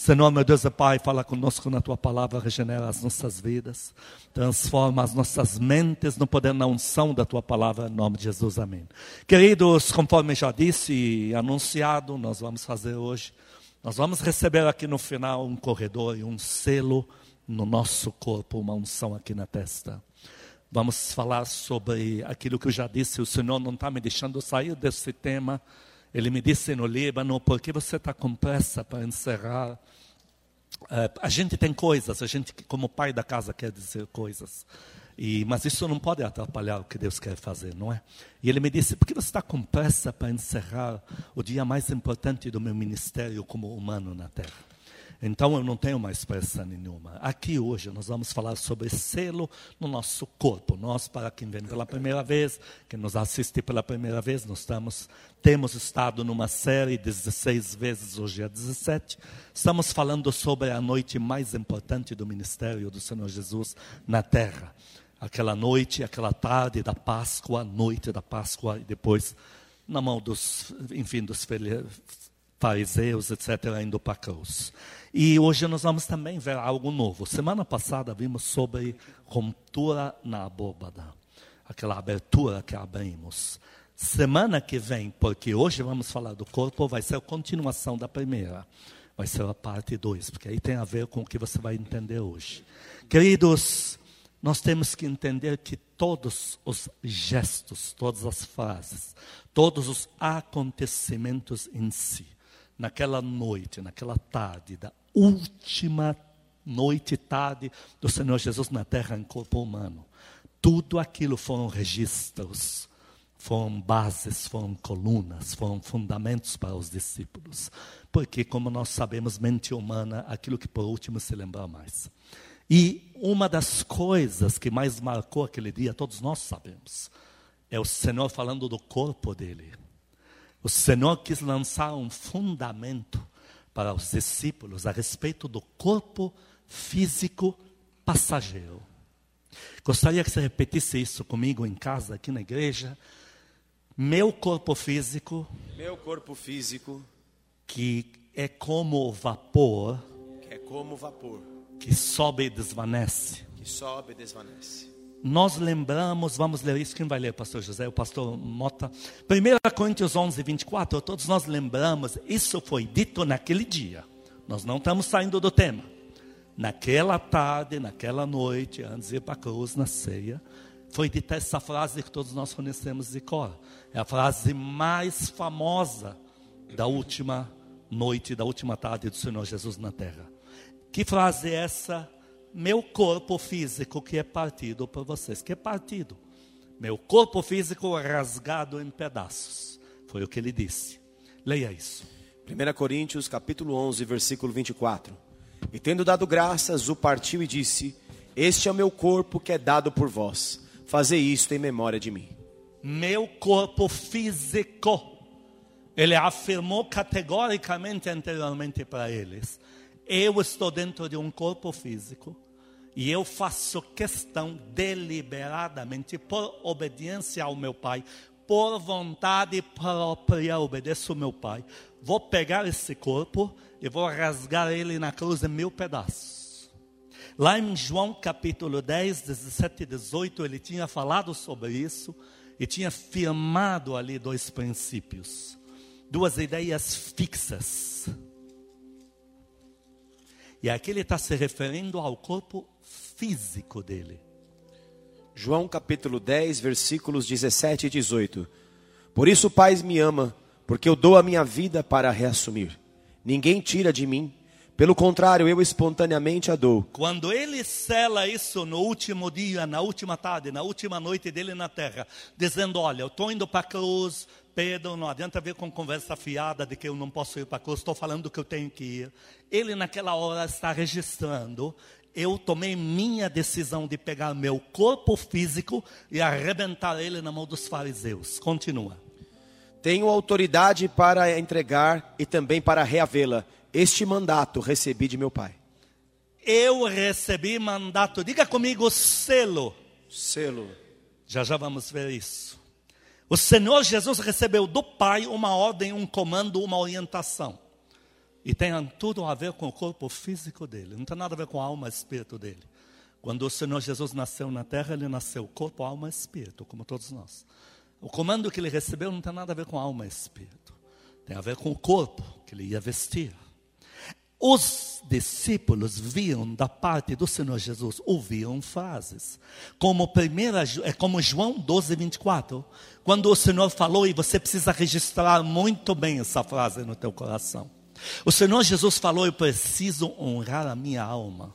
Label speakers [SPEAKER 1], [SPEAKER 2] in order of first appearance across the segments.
[SPEAKER 1] Senhor, meu Deus e Pai, fala conosco na tua palavra, regenera as nossas vidas, transforma as nossas mentes no poder na unção da tua palavra, em nome de Jesus, amém. Queridos, conforme já disse e anunciado, nós vamos fazer hoje, nós vamos receber aqui no final um corredor e um selo no nosso corpo, uma unção aqui na testa. Vamos falar sobre aquilo que eu já disse, o Senhor não está me deixando sair desse tema. Ele me disse no Líbano, por que você está com pressa para encerrar? Uh, a gente tem coisas, a gente, como pai da casa, quer dizer coisas. E, mas isso não pode atrapalhar o que Deus quer fazer, não é? E ele me disse: por que você está com pressa para encerrar o dia mais importante do meu ministério como humano na terra? Então eu não tenho mais pressa nenhuma. Aqui hoje nós vamos falar sobre selo no nosso corpo. Nós, para quem vem pela primeira vez, quem nos assiste pela primeira vez, nós estamos, temos estado numa série 16 vezes, hoje é 17. Estamos falando sobre a noite mais importante do ministério do Senhor Jesus na terra. Aquela noite, aquela tarde da Páscoa, noite da Páscoa, e depois na mão dos, enfim, dos fariseus, etc., indo para a cruz. E hoje nós vamos também ver algo novo. Semana passada vimos sobre ruptura na abóbada, aquela abertura que abrimos. Semana que vem, porque hoje vamos falar do corpo, vai ser a continuação da primeira. Vai ser a parte 2, porque aí tem a ver com o que você vai entender hoje. Queridos, nós temos que entender que todos os gestos, todas as frases, todos os acontecimentos em si, naquela noite, naquela tarde da última noite e tarde do Senhor Jesus na terra em corpo humano. Tudo aquilo foram registros, foram bases, foram colunas, foram fundamentos para os discípulos. Porque, como nós sabemos, mente humana, aquilo que por último se lembra mais. E uma das coisas que mais marcou aquele dia, todos nós sabemos, é o Senhor falando do corpo dele. O Senhor quis lançar um fundamento para os discípulos a respeito do corpo físico passageiro. Gostaria que você repetisse isso comigo em casa, aqui na igreja. Meu corpo físico.
[SPEAKER 2] Meu corpo físico.
[SPEAKER 1] Que é como vapor.
[SPEAKER 2] Que é como vapor.
[SPEAKER 1] Que sobe e desvanece.
[SPEAKER 2] Que sobe e desvanece
[SPEAKER 1] nós lembramos, vamos ler isso, quem vai ler, pastor José, o pastor Mota? 1 Coríntios 11, 24, todos nós lembramos, isso foi dito naquele dia, nós não estamos saindo do tema. Naquela tarde, naquela noite, antes de ir para a cruz, na ceia, foi dita essa frase que todos nós conhecemos de cor. É a frase mais famosa da última noite, da última tarde do Senhor Jesus na terra. Que frase é essa? Meu corpo físico que é partido por vocês. Que é partido? Meu corpo físico rasgado em pedaços. Foi o que ele disse. Leia isso.
[SPEAKER 2] 1 Coríntios capítulo 11, versículo 24. E tendo dado graças, o partiu e disse: Este é o meu corpo que é dado por vós. Fazei isto em memória de mim.
[SPEAKER 1] Meu corpo físico. Ele afirmou categoricamente anteriormente para eles eu estou dentro de um corpo físico e eu faço questão deliberadamente, por obediência ao meu Pai, por vontade própria, obedeço ao meu Pai. Vou pegar esse corpo e vou rasgar ele na cruz em mil pedaços. Lá em João capítulo 10, 17 e 18, ele tinha falado sobre isso e tinha firmado ali dois princípios, duas ideias fixas e aqui ele está se referindo ao corpo físico dele.
[SPEAKER 2] João capítulo 10, versículos 17 e 18. Por isso o Pai me ama, porque eu dou a minha vida para reassumir. Ninguém tira de mim, pelo contrário, eu espontaneamente a dou.
[SPEAKER 1] Quando ele sela isso no último dia, na última tarde, na última noite dele na terra, dizendo: Olha, eu estou indo para a cruz, Pedro, não adianta vir com conversa fiada de que eu não posso ir para a cruz, estou falando que eu tenho que ir. Ele, naquela hora, está registrando. Eu tomei minha decisão de pegar meu corpo físico e arrebentar ele na mão dos fariseus. Continua.
[SPEAKER 2] Tenho autoridade para entregar e também para reavê-la este mandato recebi de meu pai.
[SPEAKER 1] Eu recebi mandato. Diga comigo selo.
[SPEAKER 2] Selo.
[SPEAKER 1] Já já vamos ver isso. O Senhor Jesus recebeu do Pai uma ordem, um comando, uma orientação. E tem tudo a ver com o corpo físico dele, não tem nada a ver com a alma e espírito dele. Quando o Senhor Jesus nasceu na terra, ele nasceu corpo, alma e espírito, como todos nós. O comando que ele recebeu não tem nada a ver com alma e espírito, tem a ver com o corpo que ele ia vestir. Os discípulos viam da parte do Senhor Jesus, ouviam frases. Como, primeira, é como João 12, 24. Quando o Senhor falou, e você precisa registrar muito bem essa frase no teu coração. O Senhor Jesus falou: Eu preciso honrar a minha alma.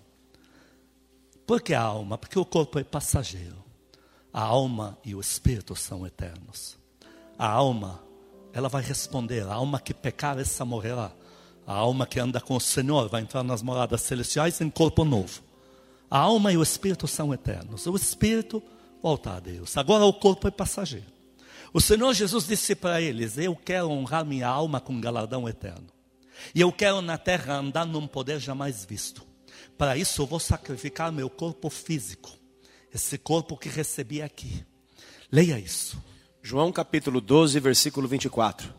[SPEAKER 1] Por que a alma? Porque o corpo é passageiro. A alma e o espírito são eternos. A alma, ela vai responder. A alma que pecar, essa morrerá. A alma que anda com o Senhor vai entrar nas moradas celestiais em corpo novo. A alma e o espírito são eternos. O espírito volta a Deus. Agora o corpo é passageiro. O Senhor Jesus disse para eles: Eu quero honrar minha alma com galardão eterno. E eu quero na terra andar num poder jamais visto. Para isso eu vou sacrificar meu corpo físico, esse corpo que recebi aqui. Leia isso.
[SPEAKER 2] João capítulo 12, versículo 24.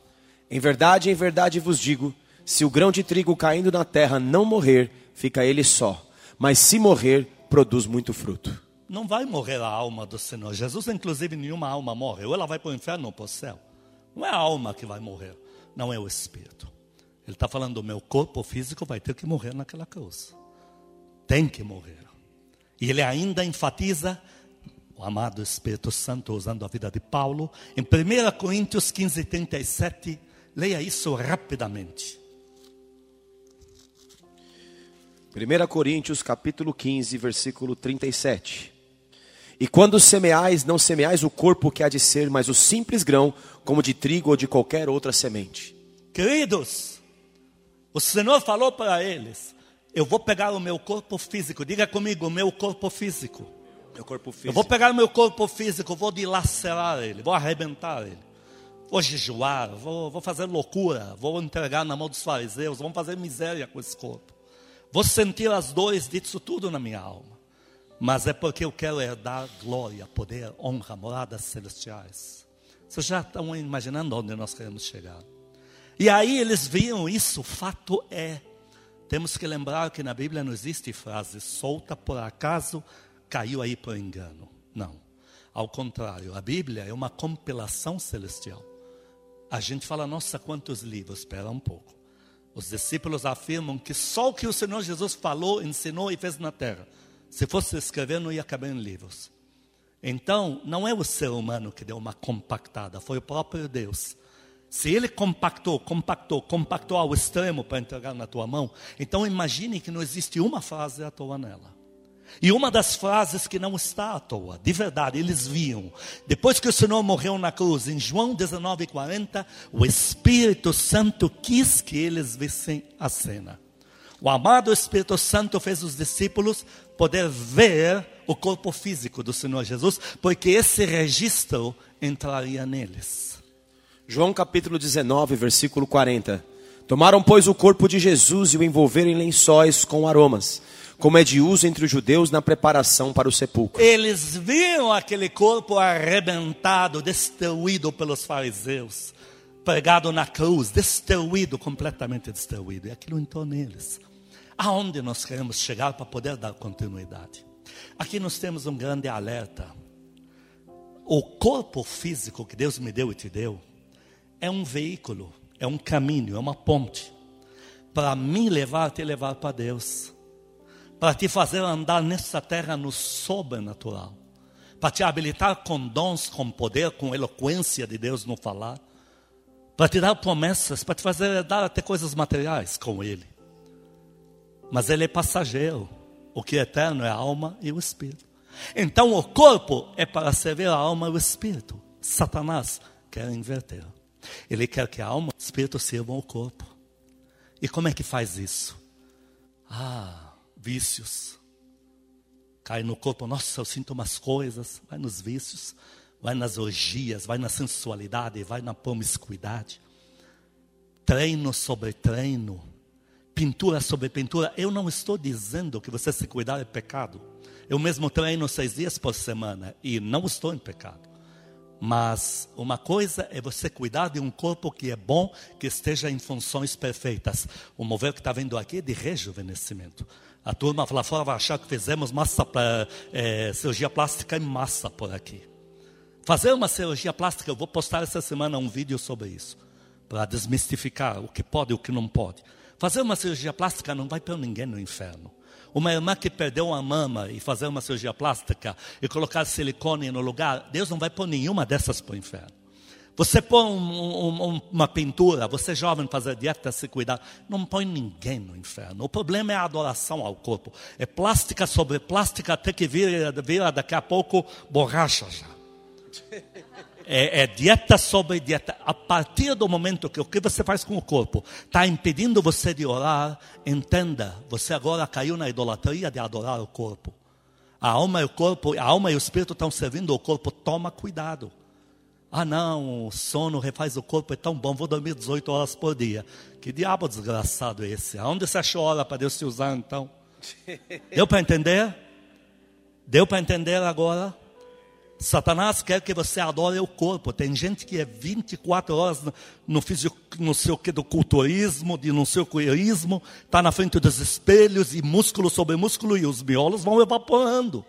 [SPEAKER 2] Em verdade, em verdade vos digo: se o grão de trigo caindo na terra não morrer, fica ele só, mas se morrer, produz muito fruto.
[SPEAKER 1] Não vai morrer a alma do Senhor. Jesus, inclusive, nenhuma alma morre. Ou ela vai para o inferno ou para o céu. Não é a alma que vai morrer, não é o espírito. Ele está falando: o meu corpo físico vai ter que morrer naquela cruz. Tem que morrer. E ele ainda enfatiza o amado Espírito Santo, usando a vida de Paulo, em 1 Coríntios 15, 37. Leia isso rapidamente.
[SPEAKER 2] 1 Coríntios capítulo 15, versículo 37. E quando semeais, não semeais o corpo que há de ser, mas o simples grão, como de trigo ou de qualquer outra semente.
[SPEAKER 1] Queridos, o Senhor falou para eles: Eu vou pegar o meu corpo físico, diga comigo, o meu corpo físico.
[SPEAKER 2] Meu corpo físico.
[SPEAKER 1] Eu vou pegar o meu corpo físico, vou dilacerar ele, vou arrebentar ele. Vou jejuar, vou, vou fazer loucura, vou entregar na mão dos fariseus, vou fazer miséria com esse corpo. Vou sentir as dores disso tudo na minha alma. Mas é porque eu quero herdar glória, poder, honra, moradas celestiais. Vocês já estão imaginando onde nós queremos chegar? E aí eles viam isso, fato é. Temos que lembrar que na Bíblia não existe frase solta por acaso, caiu aí por engano. Não. Ao contrário, a Bíblia é uma compilação celestial. A gente fala, nossa, quantos livros? Espera um pouco. Os discípulos afirmam que só o que o Senhor Jesus falou, ensinou e fez na terra, se fosse escrever, não ia caber em livros. Então, não é o ser humano que deu uma compactada, foi o próprio Deus se ele compactou, compactou, compactou ao extremo para entregar na tua mão, então imagine que não existe uma frase à toa nela. E uma das frases que não está à toa, de verdade, eles viam. Depois que o Senhor morreu na cruz, em João 19:40, o Espírito Santo quis que eles vissem a cena. O amado Espírito Santo fez os discípulos poder ver o corpo físico do Senhor Jesus, porque esse registro entraria neles.
[SPEAKER 2] João capítulo 19, versículo 40. Tomaram, pois, o corpo de Jesus e o envolveram em lençóis com aromas, como é de uso entre os judeus na preparação para o sepulcro.
[SPEAKER 1] Eles viram aquele corpo arrebentado, destruído pelos fariseus, pregado na cruz, destruído, completamente destruído. E aquilo entrou neles. Aonde nós queremos chegar para poder dar continuidade? Aqui nós temos um grande alerta. O corpo físico que Deus me deu e te deu, é um veículo, é um caminho, é uma ponte para me levar, te levar para Deus, para te fazer andar nessa terra no sobrenatural, para te habilitar com dons, com poder, com eloquência de Deus no falar, para te dar promessas, para te fazer dar até coisas materiais com Ele. Mas Ele é passageiro, o que é eterno é a alma e o espírito. Então o corpo é para servir a alma e o espírito. Satanás quer inverter. Ele quer que a alma e o espírito sirvam o corpo. E como é que faz isso? Ah, vícios. Cai no corpo, nossa, eu sinto umas coisas. Vai nos vícios, vai nas orgias, vai na sensualidade, vai na promiscuidade. Treino sobre treino, pintura sobre pintura. Eu não estou dizendo que você se cuidar é pecado. Eu mesmo treino seis dias por semana e não estou em pecado. Mas uma coisa é você cuidar de um corpo que é bom, que esteja em funções perfeitas. O mover que está vendo aqui é de rejuvenescimento. A turma lá fora vai achar que fizemos massa é, cirurgia plástica em massa por aqui. Fazer uma cirurgia plástica, eu vou postar essa semana um vídeo sobre isso, para desmistificar o que pode e o que não pode. Fazer uma cirurgia plástica não vai pôr ninguém no inferno. Uma irmã que perdeu uma mama e fazer uma cirurgia plástica e colocar silicone no lugar, Deus não vai pôr nenhuma dessas para o inferno. Você põe um, um, uma pintura, você jovem fazer dieta, se cuidar, não põe ninguém no inferno. O problema é a adoração ao corpo. É plástica sobre plástica até que vira, vira daqui a pouco borracha já. É, é, dieta sobre dieta. A partir do momento que o que você faz com o corpo está impedindo você de orar, entenda, você agora caiu na idolatria de adorar o corpo. A alma e o corpo, a alma e o espírito estão servindo o corpo. Toma cuidado. Ah, não, o sono refaz o corpo, é tão bom, vou dormir 18 horas por dia. Que diabo desgraçado é esse? Aonde você achou hora para Deus te usar então? Deu para entender? Deu para entender agora? Satanás quer que você adore o corpo. Tem gente que é 24 horas no, no, fisico, no seu que do culturismo, de no seu cuirismo, está na frente dos espelhos e músculo sobre músculo e os miolos vão evaporando.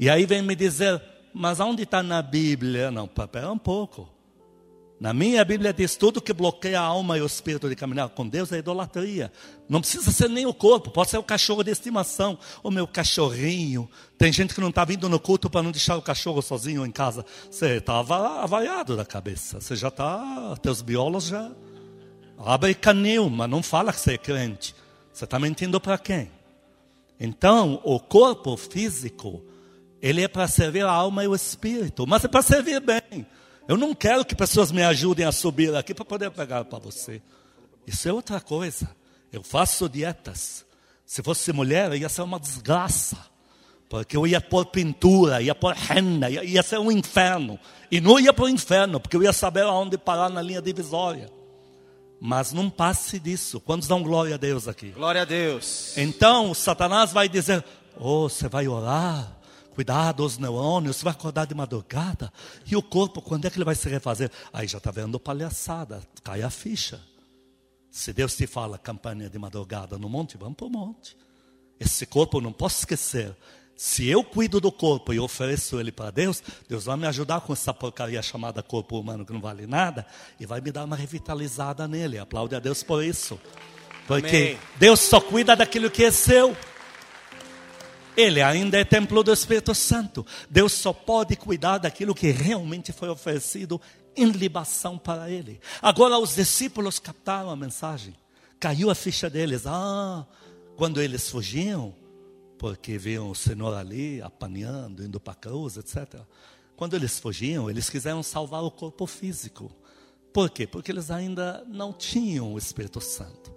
[SPEAKER 1] E aí vem me dizer, mas onde está na Bíblia? Não, pera um pouco. Na minha Bíblia diz tudo que bloqueia a alma e o espírito de caminhar com Deus é idolatria. Não precisa ser nem o corpo, pode ser o cachorro de estimação, o meu cachorrinho. Tem gente que não está vindo no culto para não deixar o cachorro sozinho em casa. Você está avariado da cabeça, você já está, teus biolos já abre canil, mas não fala que você é crente. Você está mentindo para quem? Então, o corpo físico, ele é para servir a alma e o espírito, mas é para servir bem. Eu não quero que pessoas me ajudem a subir aqui para poder pegar para você. Isso é outra coisa. Eu faço dietas. Se fosse mulher, ia ser uma desgraça. Porque eu ia pôr pintura, ia pôr renda, ia, ia ser um inferno. E não ia para o inferno, porque eu ia saber aonde parar na linha divisória. Mas não passe disso. Quantos dão glória a Deus aqui?
[SPEAKER 2] Glória a Deus.
[SPEAKER 1] Então, Satanás vai dizer: Oh, você vai orar? Cuidado, os neurônios, você vai acordar de madrugada. E o corpo, quando é que ele vai se refazer? Aí já está vendo palhaçada, cai a ficha. Se Deus te fala campanha de madrugada no monte, vamos para o monte. Esse corpo não posso esquecer. Se eu cuido do corpo e ofereço ele para Deus, Deus vai me ajudar com essa porcaria chamada corpo humano que não vale nada e vai me dar uma revitalizada nele. Aplaude a Deus por isso. Porque Amém. Deus só cuida daquilo que é seu. Ele ainda é templo do Espírito Santo. Deus só pode cuidar daquilo que realmente foi oferecido em libação para ele. Agora os discípulos captaram a mensagem. Caiu a ficha deles. Ah, quando eles fugiam, porque viam o Senhor ali apanhando, indo para a cruz, etc. Quando eles fugiam, eles quiseram salvar o corpo físico. Por quê? Porque eles ainda não tinham o Espírito Santo.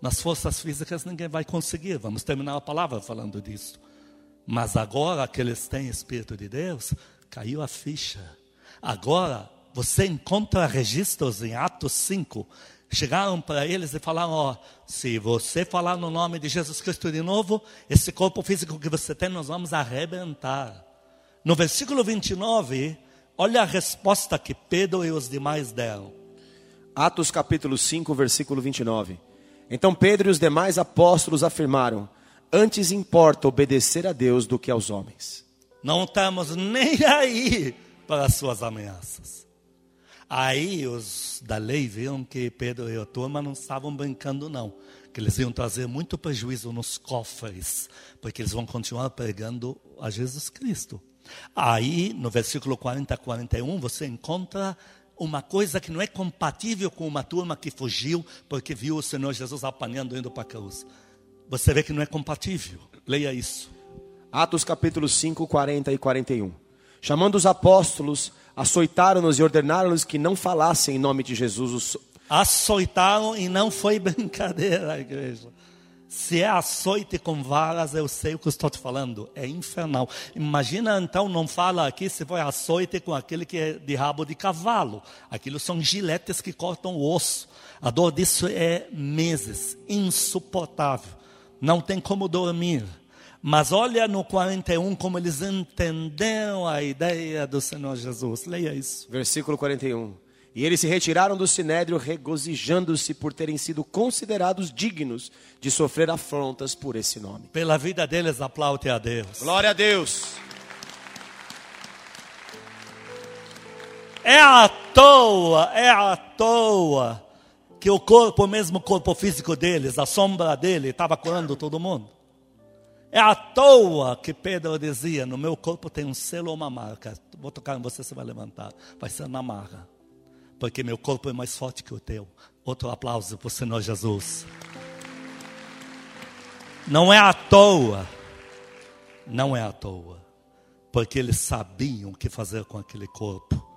[SPEAKER 1] Nas forças físicas ninguém vai conseguir. Vamos terminar a palavra falando disso. Mas agora que eles têm Espírito de Deus, caiu a ficha. Agora você encontra registros em Atos 5. Chegaram para eles e falaram: Ó, se você falar no nome de Jesus Cristo de novo, esse corpo físico que você tem, nós vamos arrebentar. No versículo 29, olha a resposta que Pedro e os demais deram.
[SPEAKER 2] Atos capítulo 5, versículo 29. Então Pedro e os demais apóstolos afirmaram: Antes importa obedecer a Deus do que aos homens.
[SPEAKER 1] Não estamos nem aí para as suas ameaças. Aí os da lei viram que Pedro e a turma não estavam brincando, não. Que eles iam trazer muito prejuízo nos cofres, porque eles vão continuar pregando a Jesus Cristo. Aí, no versículo 40 a 41, você encontra uma coisa que não é compatível com uma turma que fugiu porque viu o Senhor Jesus apanhando indo para a cruz. Você vê que não é compatível. Leia isso.
[SPEAKER 2] Atos capítulo 5, 40 e 41. Chamando os apóstolos, açoitaram-nos e ordenaram-nos que não falassem em nome de Jesus.
[SPEAKER 1] Açoitaram e não foi brincadeira, igreja. Se é açoite com varas, eu sei o que estou te falando. É infernal. Imagina então, não fala aqui se foi açoite com aquele que é de rabo de cavalo. Aquilo são giletes que cortam o osso. A dor disso é meses, insuportável não tem como dormir. Mas olha no 41 como eles entenderam a ideia do Senhor Jesus. Leia isso.
[SPEAKER 2] Versículo 41. E eles se retiraram do sinédrio, regozijando-se por terem sido considerados dignos de sofrer afrontas por esse nome.
[SPEAKER 1] Pela vida deles, aplaude a Deus.
[SPEAKER 2] Glória a Deus.
[SPEAKER 1] É à toa, é à toa que o corpo, o mesmo corpo físico deles, a sombra dele, estava curando todo mundo. É à toa que Pedro dizia: No meu corpo tem um selo ou uma marca. Vou tocar em você, você vai levantar. Vai ser na marca. Porque meu corpo é mais forte que o teu. Outro aplauso para o Senhor Jesus. Não é à toa. Não é à toa. Porque eles sabiam o que fazer com aquele corpo.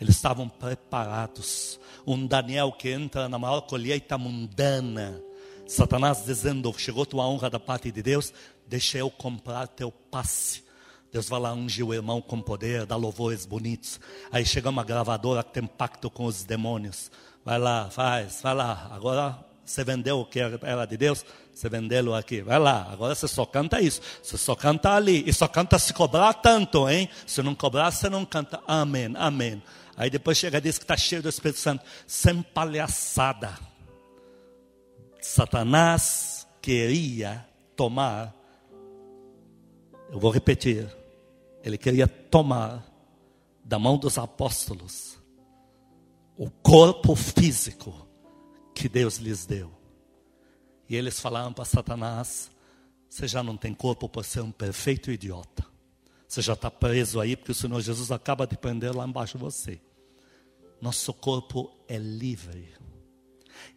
[SPEAKER 1] Eles estavam preparados. Um Daniel que entra na maior colheita mundana. Satanás dizendo: Chegou tua honra da parte de Deus, deixa eu comprar teu passe. Deus vai lá ungir o irmão com poder, dá louvores bonitos. Aí chega uma gravadora que tem pacto com os demônios. Vai lá, faz, vai lá. Agora você vendeu o que era de Deus, você vendeu aqui. Vai lá, agora você só canta isso. Você só canta ali. E só canta se cobrar tanto, hein? Se não cobrar, você não canta. Amém, amém. Aí depois chega e diz que está cheio do Espírito Santo. Sem palhaçada. Satanás queria tomar. Eu vou repetir. Ele queria tomar da mão dos apóstolos o corpo físico que Deus lhes deu. E eles falaram para Satanás: Você já não tem corpo por ser um perfeito idiota. Você já está preso aí porque o Senhor Jesus acaba de prender lá embaixo você. Nosso corpo é livre.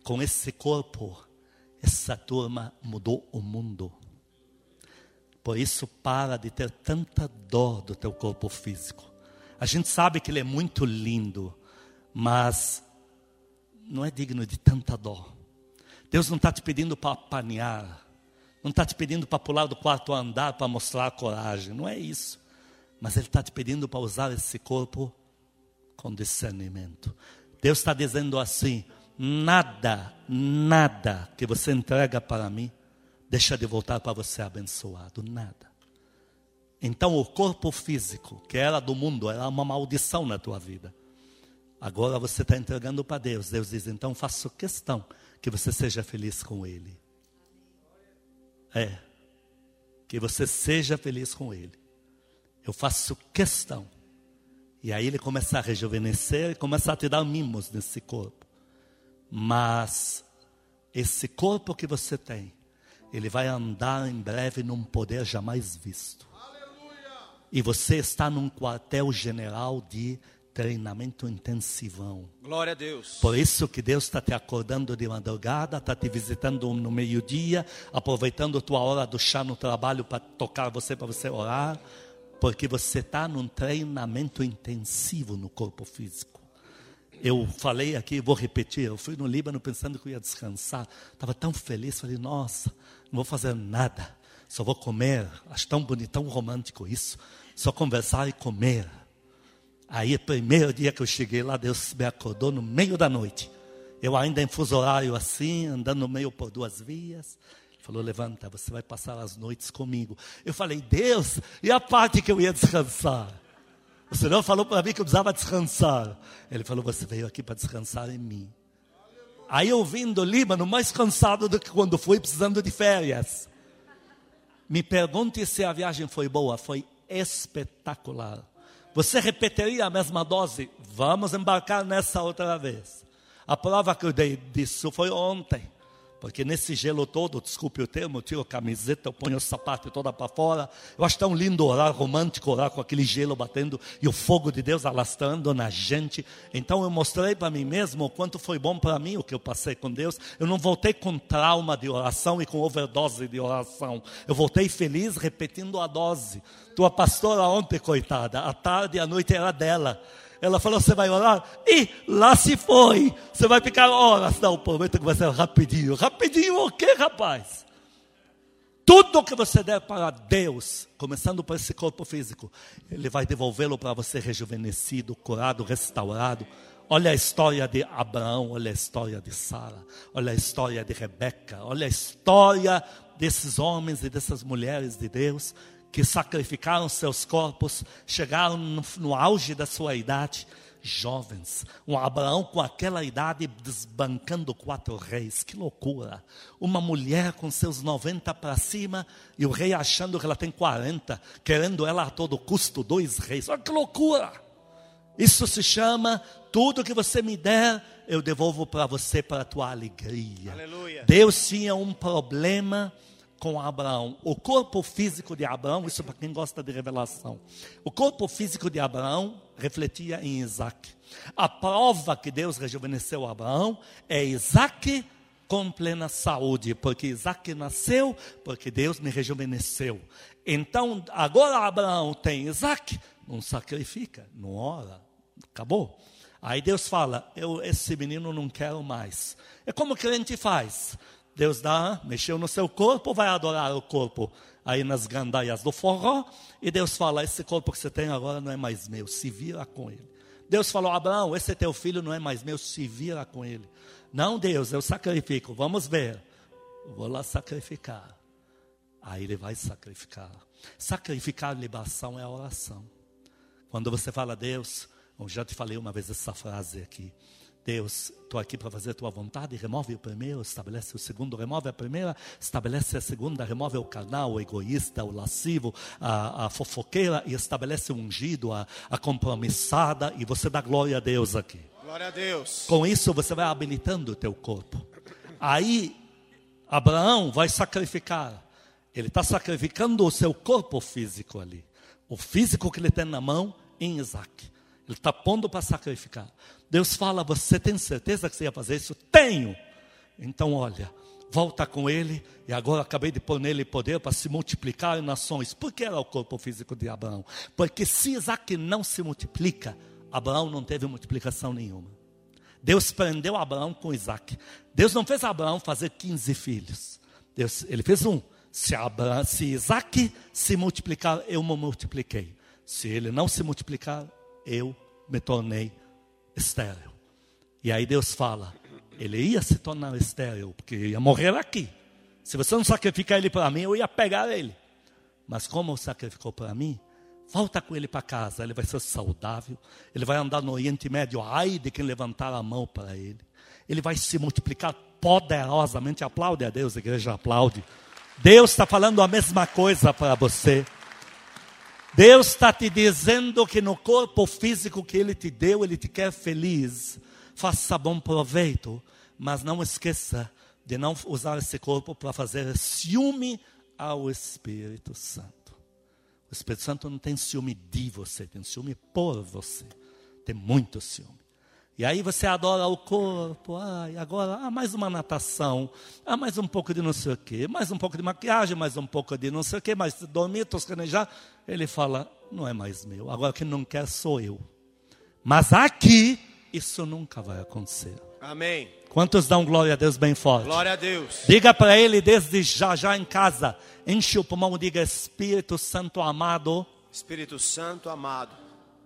[SPEAKER 1] Com esse corpo, essa turma mudou o mundo. Por isso, para de ter tanta dor do teu corpo físico. A gente sabe que ele é muito lindo, mas não é digno de tanta dor. Deus não está te pedindo para apanhar, não está te pedindo para pular do quarto andar para mostrar coragem, não é isso. Mas Ele está te pedindo para usar esse corpo com discernimento. Deus está dizendo assim: nada, nada que você entrega para mim, deixa de voltar para você abençoado, nada. Então o corpo físico, que era do mundo, era uma maldição na tua vida. Agora você está entregando para Deus. Deus diz: então faço questão que você seja feliz com Ele. É. Que você seja feliz com Ele. Eu faço questão e aí ele começa a rejuvenescer e começa a te dar mimos nesse corpo. Mas esse corpo que você tem, ele vai andar em breve num poder jamais visto. Aleluia. E você está num quartel general de treinamento intensivão.
[SPEAKER 2] Glória a Deus.
[SPEAKER 1] Por isso que Deus está te acordando de madrugada, está te visitando no meio-dia, aproveitando a tua hora do chá no trabalho para tocar você, para você orar porque você está num treinamento intensivo no corpo físico. Eu falei aqui, vou repetir, eu fui no Líbano pensando que eu ia descansar, estava tão feliz, falei, nossa, não vou fazer nada, só vou comer, acho tão bonito, tão romântico isso, só conversar e comer. Aí, primeiro dia que eu cheguei lá, Deus me acordou no meio da noite. Eu ainda em fuso horário assim, andando no meio por duas vias falou: Levanta, você vai passar as noites comigo. Eu falei: Deus, e a parte que eu ia descansar? O Senhor falou para mim que eu precisava descansar. Ele falou: Você veio aqui para descansar em mim. Aí eu vim do Líbano mais cansado do que quando fui, precisando de férias. Me pergunte se a viagem foi boa. Foi espetacular. Você repetiria a mesma dose? Vamos embarcar nessa outra vez. A prova que eu dei disso foi ontem. Porque nesse gelo todo, desculpe o termo, eu tiro a camiseta, eu ponho o sapato toda para fora. Eu acho tão lindo orar, romântico orar com aquele gelo batendo e o fogo de Deus alastrando na gente. Então eu mostrei para mim mesmo o quanto foi bom para mim o que eu passei com Deus. Eu não voltei com trauma de oração e com overdose de oração. Eu voltei feliz repetindo a dose. Tua pastora ontem, coitada, a tarde e a noite era dela. Ela falou: Você vai orar? E lá se foi. Você vai ficar horas. Não, prometo que vai ser rapidinho. Rapidinho o quê, rapaz? Tudo que você der para Deus, começando por esse corpo físico, Ele vai devolvê-lo para você rejuvenescido, curado, restaurado. Olha a história de Abraão, olha a história de Sara, olha a história de Rebeca, olha a história desses homens e dessas mulheres de Deus que sacrificaram seus corpos, chegaram no, no auge da sua idade, jovens. Um Abraão com aquela idade desbancando quatro reis, que loucura. Uma mulher com seus 90 para cima e o rei achando que ela tem 40, querendo ela a todo custo, dois reis. Olha que loucura! Isso se chama tudo que você me der, eu devolvo para você para a tua alegria.
[SPEAKER 2] Aleluia.
[SPEAKER 1] Deus tinha um problema com Abraão. O corpo físico de Abraão, isso para quem gosta de revelação. O corpo físico de Abraão refletia em Isaac. A prova que Deus rejuvenesceu Abraão é Isaac com plena saúde, porque Isaac nasceu, porque Deus me rejuvenesceu. Então, agora Abraão tem Isaac, não sacrifica, não ora, acabou. Aí Deus fala: eu esse menino não quero mais. É como crente faz. Deus dá, mexeu no seu corpo, vai adorar o corpo aí nas gandaias do forró, e Deus fala: Esse corpo que você tem agora não é mais meu, se vira com ele. Deus falou: Abraão, esse teu filho não é mais meu, se vira com ele. Não, Deus, eu sacrifico, vamos ver. Vou lá sacrificar. Aí ele vai sacrificar. Sacrificar libação é oração. Quando você fala, Deus, eu já te falei uma vez essa frase aqui. Deus, estou aqui para fazer a tua vontade, remove o primeiro, estabelece o segundo, remove a primeira, estabelece a segunda, remove o carnal, o egoísta, o lascivo, a, a fofoqueira e estabelece o ungido, a, a compromissada e você dá glória a Deus aqui.
[SPEAKER 2] Glória a Deus.
[SPEAKER 1] Com isso você vai habilitando o teu corpo. Aí Abraão vai sacrificar. Ele está sacrificando o seu corpo físico ali. O físico que ele tem na mão em Isaac. Ele está pondo para sacrificar. Deus fala: Você tem certeza que você ia fazer isso? Tenho. Então, olha, volta com ele. E agora acabei de pôr nele poder para se multiplicar em nações. Por que era o corpo físico de Abraão? Porque se Isaac não se multiplica, Abraão não teve multiplicação nenhuma. Deus prendeu Abraão com Isaac. Deus não fez Abraão fazer 15 filhos. Deus, ele fez um. Se, Abraão, se Isaac se multiplicar, eu me multipliquei. Se ele não se multiplicar, eu me tornei estéril. E aí Deus fala, ele ia se tornar estéril, porque ia morrer aqui. Se você não sacrificar ele para mim, eu ia pegar ele. Mas como sacrificou para mim, volta com ele para casa, ele vai ser saudável, ele vai andar no Oriente Médio, ai de quem levantar a mão para ele. Ele vai se multiplicar poderosamente. Aplaude a Deus, a igreja aplaude. Deus está falando a mesma coisa para você. Deus está te dizendo que no corpo físico que Ele te deu, Ele te quer feliz. Faça bom proveito, mas não esqueça de não usar esse corpo para fazer ciúme ao Espírito Santo. O Espírito Santo não tem ciúme de você, tem ciúme por você. Tem muito ciúme. E aí você adora o corpo, ai, agora, ah, mais uma natação, ah, mais um pouco de não sei o quê, mais um pouco de maquiagem, mais um pouco de não sei o quê, mais dormir, toscanejar. Ele fala, não é mais meu, agora quem não quer sou eu. Mas aqui, isso nunca vai acontecer.
[SPEAKER 2] Amém.
[SPEAKER 1] Quantos dão glória a Deus bem forte?
[SPEAKER 2] Glória a Deus.
[SPEAKER 1] Diga para ele desde já, já em casa, enche o pulmão, diga Espírito Santo amado,
[SPEAKER 2] Espírito Santo amado,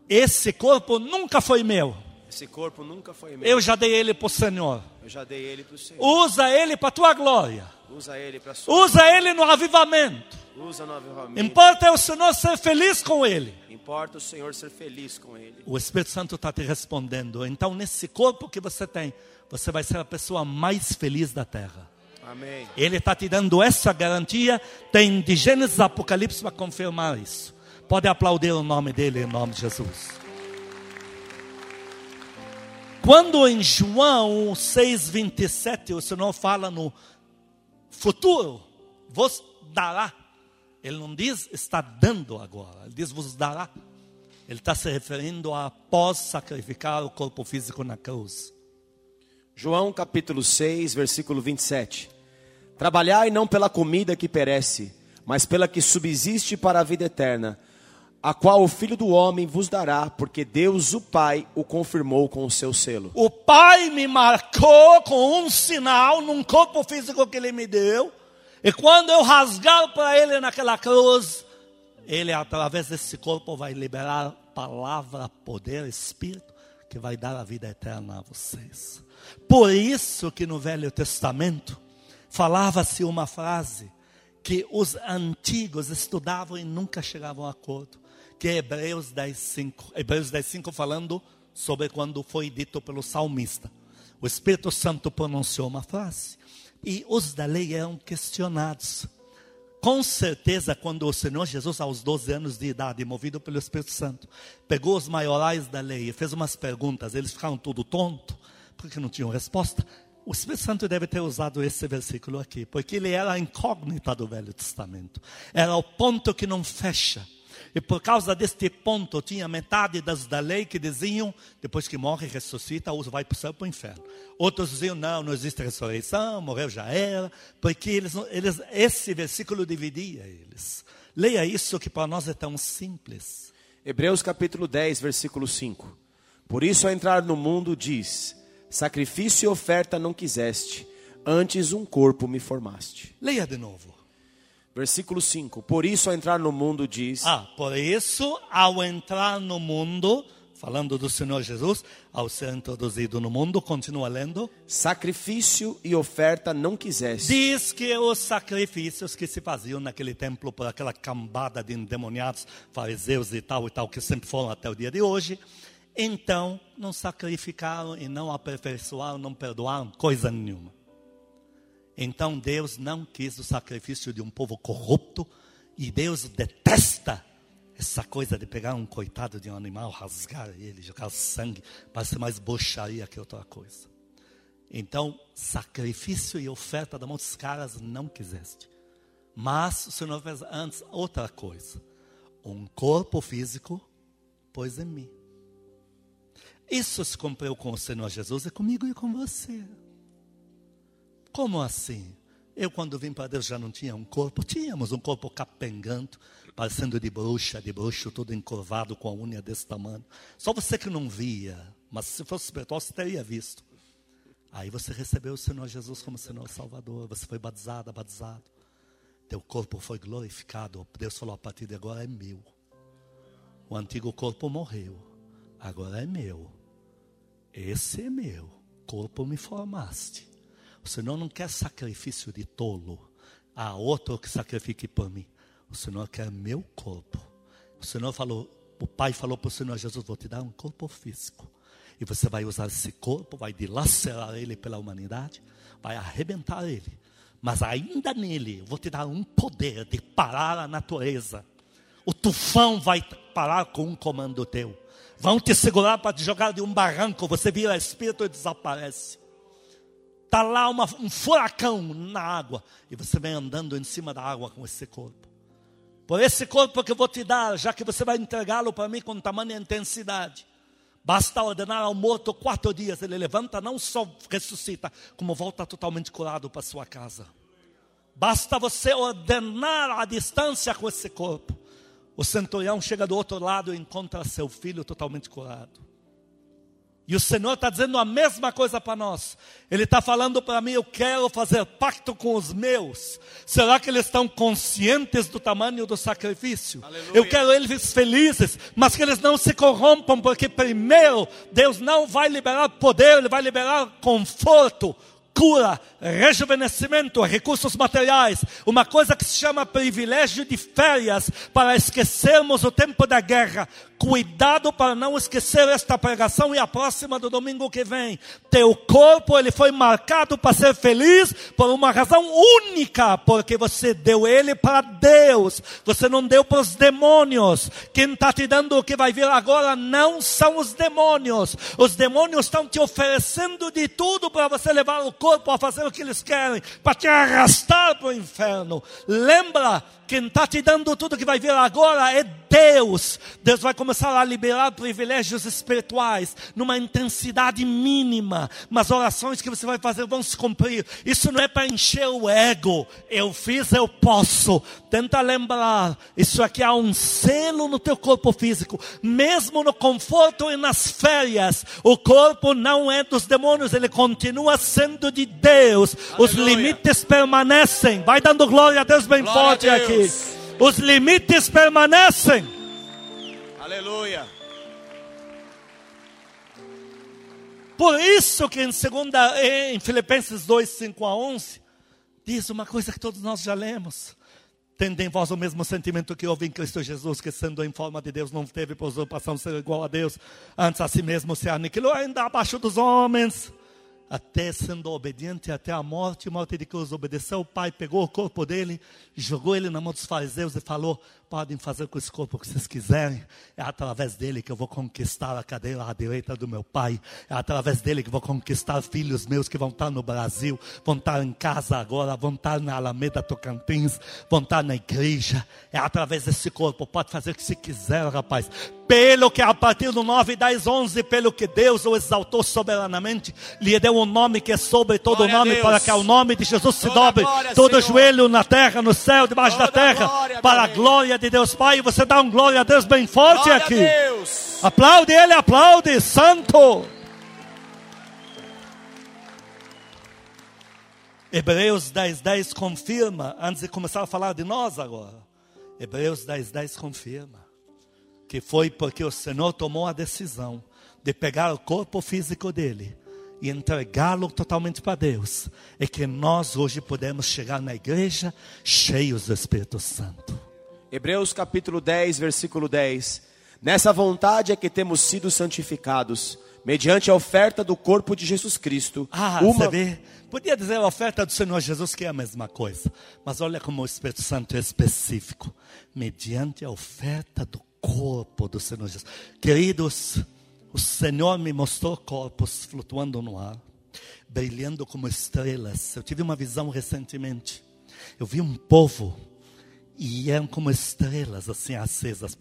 [SPEAKER 1] esse corpo nunca foi meu.
[SPEAKER 2] Esse corpo nunca foi meu.
[SPEAKER 1] Eu já dei ele para o Senhor.
[SPEAKER 2] Eu já dei ele para o Senhor.
[SPEAKER 1] Usa ele para a tua glória.
[SPEAKER 2] Usa ele para sua.
[SPEAKER 1] Usa ele no avivamento.
[SPEAKER 2] Usa novamente.
[SPEAKER 1] Importa é o Senhor ser feliz com ele.
[SPEAKER 2] Importa o Senhor ser feliz com ele.
[SPEAKER 1] O Espírito Santo está te respondendo. Então, nesse corpo que você tem, você vai ser a pessoa mais feliz da terra.
[SPEAKER 2] Amém.
[SPEAKER 1] Ele está te dando essa garantia. Tem de Gênesis Apocalipse para confirmar isso. Pode aplaudir o nome dele em nome de Jesus. Quando em João 6,27 o Senhor fala no futuro, vos dará. Ele não diz está dando agora, ele diz vos dará. Ele está se referindo a após sacrificar o corpo físico na cruz.
[SPEAKER 2] João capítulo 6, versículo 27. Trabalhai não pela comida que perece, mas pela que subsiste para a vida eterna, a qual o Filho do Homem vos dará, porque Deus, o Pai, o confirmou com o seu selo.
[SPEAKER 1] O Pai me marcou com um sinal num corpo físico que Ele me deu. E quando eu rasgar para Ele naquela cruz, Ele, através desse corpo, vai liberar palavra, poder, Espírito, que vai dar a vida eterna a vocês. Por isso que no Velho Testamento falava-se uma frase que os antigos estudavam e nunca chegavam a acordo, que é Hebreus 10:5. Hebreus 10:5 falando sobre quando foi dito pelo salmista. O Espírito Santo pronunciou uma frase e os da lei eram questionados. Com certeza, quando o Senhor Jesus, aos 12 anos de idade, movido pelo Espírito Santo, pegou os maiorais da lei e fez umas perguntas, eles ficaram tudo tonto, porque não tinham resposta. O Espírito Santo deve ter usado esse versículo aqui, porque ele era a incógnita do Velho Testamento. Era o ponto que não fecha. E por causa deste ponto, tinha metade das da lei que diziam, depois que morre, ressuscita, ou vai para o céu para o inferno. Outros diziam, não, não existe ressurreição, morreu já era, porque eles, eles, esse versículo dividia eles. Leia isso que para nós é tão simples.
[SPEAKER 2] Hebreus capítulo 10, versículo 5. Por isso, ao entrar no mundo, diz: Sacrifício e oferta não quiseste, antes um corpo me formaste.
[SPEAKER 1] Leia de novo.
[SPEAKER 2] Versículo 5: Por isso, ao entrar no mundo, diz:
[SPEAKER 1] Ah, por isso, ao entrar no mundo, falando do Senhor Jesus, ao ser introduzido no mundo, continua lendo.
[SPEAKER 2] Sacrifício e oferta não quiseste.
[SPEAKER 1] Diz que os sacrifícios que se faziam naquele templo por aquela cambada de endemoniados, fariseus e tal e tal, que sempre foram até o dia de hoje, então não sacrificaram e não aperfeiçoaram, não perdoaram coisa nenhuma. Então Deus não quis o sacrifício de um povo corrupto e Deus detesta essa coisa de pegar um coitado de um animal, rasgar ele, jogar sangue, parece mais bocharia que outra coisa. Então, sacrifício e oferta da mão dos caras não quiseste. Mas o Senhor fez antes outra coisa. Um corpo físico pôs em mim. Isso se cumpriu com o Senhor Jesus e comigo e com você. Como assim? Eu, quando vim para Deus, já não tinha um corpo. Tínhamos um corpo capengando, parecendo de bruxa, de bruxo, todo encurvado, com a unha desse tamanho. Só você que não via. Mas se fosse espiritual, você teria visto. Aí você recebeu o Senhor Jesus como Senhor Salvador. Você foi batizado, batizado. Teu corpo foi glorificado. Deus falou: a partir de agora é meu. O antigo corpo morreu. Agora é meu. Esse é meu. Corpo me formaste. O Senhor não quer sacrifício de tolo. Há outro que sacrifique por mim. O Senhor quer meu corpo. O Senhor falou, o Pai falou para o Senhor Jesus: Vou te dar um corpo físico. E você vai usar esse corpo, vai dilacerar ele pela humanidade, vai arrebentar ele. Mas ainda nele, eu vou te dar um poder de parar a natureza. O tufão vai parar com um comando teu. Vão te segurar para te jogar de um barranco, você vira espírito e desaparece. Está lá uma, um furacão na água. E você vem andando em cima da água com esse corpo. Por esse corpo que eu vou te dar, já que você vai entregá-lo para mim com tamanha intensidade. Basta ordenar ao morto quatro dias, ele levanta, não só ressuscita, como volta totalmente curado para sua casa. Basta você ordenar a distância com esse corpo. O centurião chega do outro lado e encontra seu filho totalmente curado. E o Senhor está dizendo a mesma coisa para nós. Ele está falando para mim: eu quero fazer pacto com os meus. Será que eles estão conscientes do tamanho do sacrifício? Aleluia. Eu quero eles felizes, mas que eles não se corrompam, porque primeiro Deus não vai liberar poder, Ele vai liberar conforto, cura, rejuvenescimento, recursos materiais, uma coisa que se chama privilégio de férias para esquecermos o tempo da guerra. Cuidado para não esquecer esta pregação e a próxima do domingo que vem. Teu corpo ele foi marcado para ser feliz por uma razão única, porque você deu ele para Deus. Você não deu para os demônios. Quem está te dando o que vai vir agora não são os demônios. Os demônios estão te oferecendo de tudo para você levar o corpo a fazer o que eles querem, para te arrastar para o inferno. Lembra quem está te dando tudo que vai vir agora é Deus. Deus vai começar a liberar privilégios espirituais numa intensidade mínima. Mas orações que você vai fazer vão se cumprir. Isso não é para encher o ego. Eu fiz, eu posso. Tenta lembrar. Isso aqui há um selo no teu corpo físico. Mesmo no conforto e nas férias. O corpo não é dos demônios. Ele continua sendo de Deus. Aleluia. Os limites permanecem. Vai dando glória a Deus bem glória forte aqui. Os limites permanecem.
[SPEAKER 2] Aleluia.
[SPEAKER 1] Por isso que em, segunda, em Filipenses 2, 5 a 11, diz uma coisa que todos nós já lemos. Tende em vós o mesmo sentimento que houve em Cristo Jesus, que sendo em forma de Deus, não teve por usurpação ser igual a Deus, antes a si mesmo se aniquilou ainda abaixo dos homens, até sendo obediente até a morte, morte de cruz, obedeceu o Pai, pegou o corpo dele, jogou ele na mão dos fariseus e falou: podem fazer com esse corpo o que vocês quiserem, é através dele que eu vou conquistar a cadeira à direita do meu Pai, é através dele que vou conquistar filhos meus que vão estar no Brasil, vão estar em casa agora, vão estar na Alameda Tocantins, vão estar na igreja, é através desse corpo, pode fazer o que se quiser, rapaz, pelo que a partir do 9, 10, 11, pelo que Deus o exaltou soberanamente, lhe deu um nome que é sobre todo
[SPEAKER 2] Glória
[SPEAKER 1] nome, para que ao nome de Jesus se
[SPEAKER 2] Toda
[SPEAKER 1] dobre,
[SPEAKER 2] glória,
[SPEAKER 1] todo
[SPEAKER 2] Senhor.
[SPEAKER 1] joelho na terra, no céu, debaixo da
[SPEAKER 2] Toda
[SPEAKER 1] terra,
[SPEAKER 2] glória,
[SPEAKER 1] para a
[SPEAKER 2] meu
[SPEAKER 1] glória de Deus Pai. Você dá um glória a Deus bem forte
[SPEAKER 2] Glória
[SPEAKER 1] aqui. Aplaude ele, aplaude, santo. Hebreus 10, 10 confirma, antes de começar a falar de nós agora. Hebreus 10, 10 confirma que foi porque o Senhor tomou a decisão de pegar o corpo físico dele e entregá-lo totalmente para Deus, é que nós hoje podemos chegar na igreja cheios do Espírito Santo.
[SPEAKER 2] Hebreus capítulo 10, versículo 10. Nessa vontade é que temos sido santificados, mediante a oferta do corpo de Jesus Cristo.
[SPEAKER 1] Ah,
[SPEAKER 2] uma...
[SPEAKER 1] você vê? Podia dizer a oferta do Senhor Jesus que é a mesma coisa. Mas olha como o Espírito Santo é específico. Mediante a oferta do corpo do Senhor Jesus. Queridos, o Senhor me mostrou corpos flutuando no ar, brilhando como estrelas. Eu tive uma visão recentemente. Eu vi um povo e eram como estrelas assim acesas.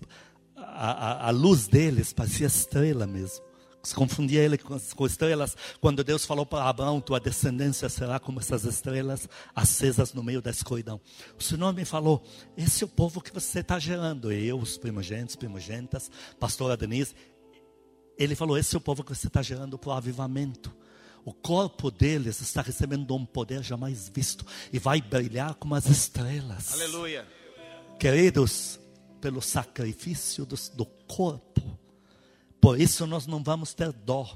[SPEAKER 1] A, a, a luz deles parecia estrela mesmo. Se confundia ele com, com estrelas. Quando Deus falou para Abraão, tua descendência será como essas estrelas acesas no meio da escuridão. O Senhor me falou, esse é o povo que você está gerando. Eu, os primogênitos, primogênitas, pastora Denise. Ele falou, esse é o povo que você está gerando para o avivamento. O corpo deles está recebendo um poder jamais visto. E vai brilhar como as estrelas.
[SPEAKER 2] Aleluia.
[SPEAKER 1] Queridos, pelo sacrifício do, do corpo. Por isso nós não vamos ter dó.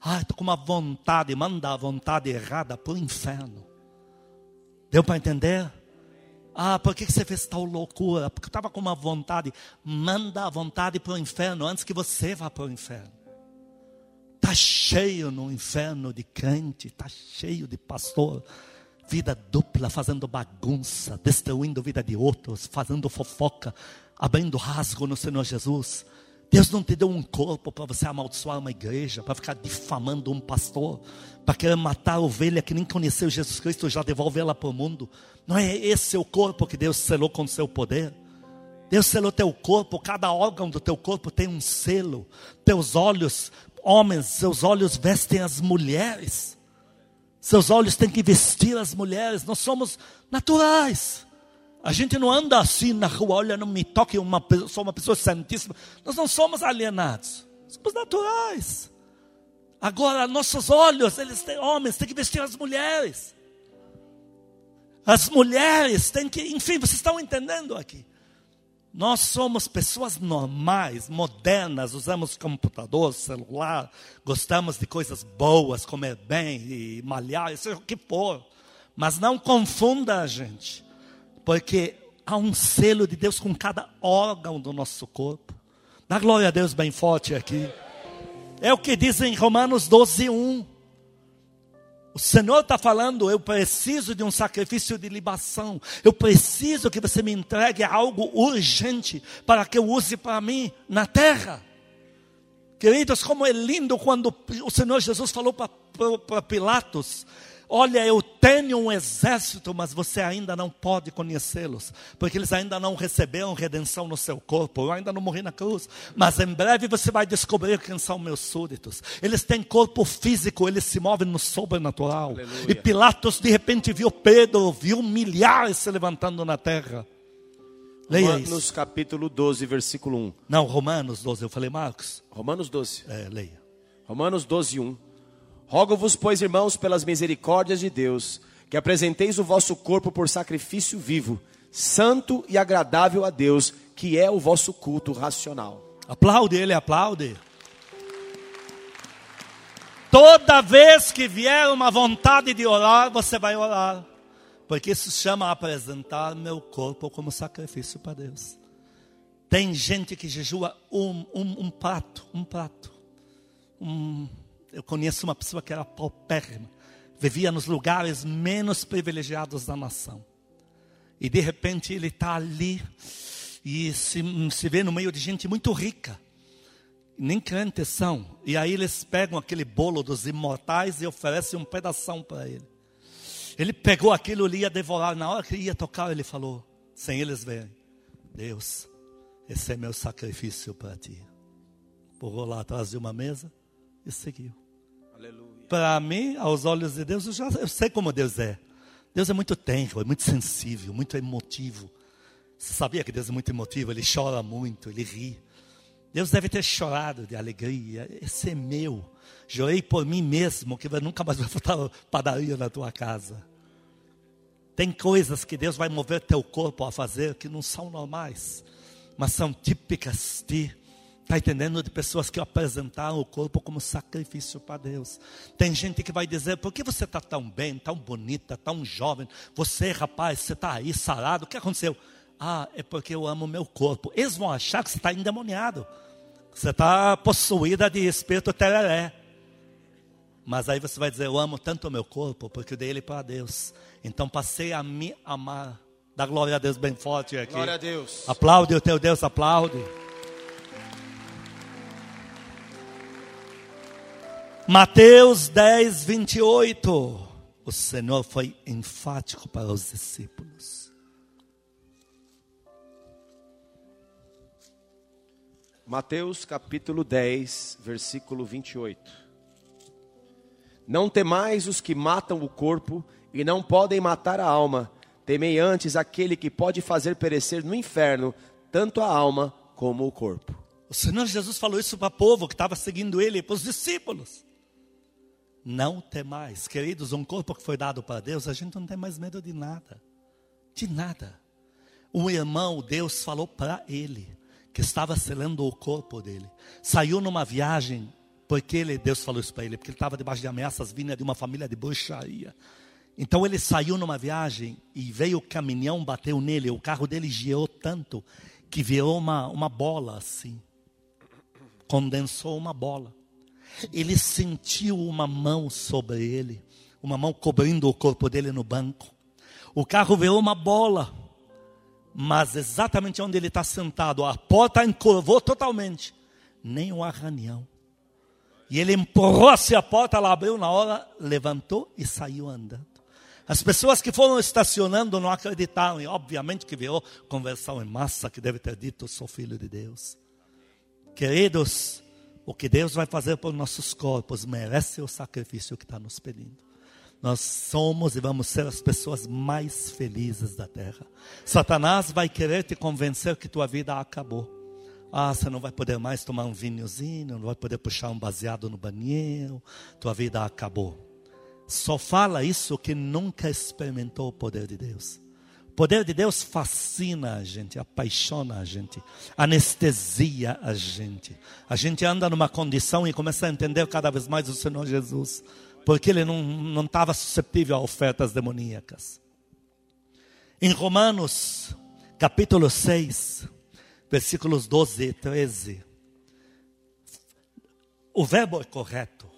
[SPEAKER 1] Ah, estou com uma vontade, manda a vontade errada para o inferno. Deu para entender? Ah, por que você fez tal loucura? Porque eu estava com uma vontade. Manda a vontade para o inferno antes que você vá para o inferno. Está cheio no inferno de crente, está cheio de pastor. Vida dupla, fazendo bagunça, destruindo a vida de outros, fazendo fofoca, abrindo rasgo no Senhor Jesus. Deus não te deu um corpo para você amaldiçoar uma igreja, para ficar difamando um pastor, para querer matar a ovelha que nem conheceu Jesus Cristo e já devolver ela para o mundo. Não é esse o corpo que Deus selou com seu poder. Deus selou teu corpo, cada órgão do teu corpo tem um selo. Teus olhos, homens, seus olhos vestem as mulheres. Seus olhos têm que vestir as mulheres. Nós somos naturais. A gente não anda assim na rua, olha, não me toque, uma, sou uma pessoa santíssima. Nós não somos alienados. Somos naturais. Agora, nossos olhos, eles têm homens, têm que vestir as mulheres. As mulheres têm que, enfim, vocês estão entendendo aqui. Nós somos pessoas normais, modernas, usamos computador, celular, gostamos de coisas boas, comer bem e malhar, seja o que for. Mas não confunda a gente, porque há um selo de Deus com cada órgão do nosso corpo. Dá glória a Deus bem forte aqui. É o que diz em Romanos 12, 1. O Senhor está falando, eu preciso de um sacrifício de libação. Eu preciso que você me entregue algo urgente para que eu use para mim na terra. Queridos, como é lindo quando o Senhor Jesus falou para Pilatos: Olha, eu tenho um exército, mas você ainda não pode conhecê-los, porque eles ainda não receberam redenção no seu corpo. Eu ainda não morri na cruz, mas em breve você vai descobrir quem são meus súditos. Eles têm corpo físico, eles se movem no sobrenatural.
[SPEAKER 2] Aleluia.
[SPEAKER 1] E Pilatos de repente viu Pedro, viu milhares se levantando na terra. Leia isso.
[SPEAKER 2] Romanos capítulo 12, versículo 1.
[SPEAKER 1] Não, Romanos 12, eu falei Marcos.
[SPEAKER 2] Romanos 12.
[SPEAKER 1] É, leia.
[SPEAKER 2] Romanos 12, 1. Rogo-vos, pois, irmãos, pelas misericórdias de Deus, que apresenteis o vosso corpo por sacrifício vivo, santo e agradável a Deus, que é o vosso culto racional.
[SPEAKER 1] Aplaude ele, aplaude. Toda vez que vier uma vontade de orar, você vai orar. Porque isso chama apresentar meu corpo como sacrifício para Deus. Tem gente que jejua um, um, um prato, um prato. Um, eu conheço uma pessoa que era paupérrima, vivia nos lugares menos privilegiados da nação. E de repente ele está ali e se, se vê no meio de gente muito rica. Nem crentes são. E aí eles pegam aquele bolo dos imortais e oferecem um pedação para ele. Ele pegou aquilo e ia devorar. Na hora que ia tocar, ele falou, sem eles verem: Deus, esse é meu sacrifício para ti. Pulou lá atrás de uma mesa e seguiu. Para mim, aos olhos de Deus, eu já eu sei como Deus é. Deus é muito tenro, é muito sensível, muito emotivo. Você sabia que Deus é muito emotivo? Ele chora muito, ele ri. Deus deve ter chorado de alegria. Esse é meu. Chorei por mim mesmo, que nunca mais vai faltar padaria na tua casa. Tem coisas que Deus vai mover teu corpo a fazer que não são normais, mas são típicas de Está entendendo? De pessoas que apresentaram o corpo como sacrifício para Deus. Tem gente que vai dizer: por que você está tão bem, tão bonita, tão jovem? Você, rapaz, você está aí sarado. O que aconteceu? Ah, é porque eu amo meu corpo. Eles vão achar que você está endemoniado. Você está possuída de espírito tereré. Mas aí você vai dizer: Eu amo tanto o meu corpo, porque eu dei ele para Deus. Então passei a me amar. Dá glória a Deus bem forte aqui.
[SPEAKER 2] Glória a Deus.
[SPEAKER 1] Aplaude o teu Deus, aplaude. Mateus 10, 28. O Senhor foi enfático para os discípulos.
[SPEAKER 2] Mateus capítulo 10, versículo 28. Não temais os que matam o corpo e não podem matar a alma, temei antes aquele que pode fazer perecer no inferno tanto a alma como o corpo.
[SPEAKER 1] O Senhor Jesus falou isso para o povo que estava seguindo ele, para os discípulos. Não temais. Queridos, um corpo que foi dado para Deus, a gente não tem mais medo de nada. De nada. Um irmão, Deus falou para ele, que estava selando o corpo dele. Saiu numa viagem, porque ele, Deus falou isso para ele, porque ele estava debaixo de ameaças vindas de uma família de bruxaria. Então ele saiu numa viagem e veio o caminhão, bateu nele, o carro dele girou tanto que virou uma, uma bola assim. Condensou uma bola ele sentiu uma mão sobre ele, uma mão cobrindo o corpo dele no banco. O carro veio uma bola, mas exatamente onde ele está sentado, a porta encurvou totalmente, nem um arranhão. E ele empurrou-se a porta, ela abriu na hora, levantou e saiu andando. As pessoas que foram estacionando não acreditaram, e obviamente que virou conversão em massa, que deve ter dito, sou filho de Deus. Queridos, o que Deus vai fazer por nossos corpos merece o sacrifício que está nos pedindo. Nós somos e vamos ser as pessoas mais felizes da terra. Satanás vai querer te convencer que tua vida acabou. Ah, você não vai poder mais tomar um vinhozinho, não vai poder puxar um baseado no banheiro, tua vida acabou. Só fala isso que nunca experimentou o poder de Deus. O poder de Deus fascina a gente, apaixona a gente, anestesia a gente. A gente anda numa condição e começa a entender cada vez mais o Senhor Jesus, porque ele não estava susceptível a ofertas demoníacas. Em Romanos, capítulo 6, versículos 12 e 13, o verbo é correto.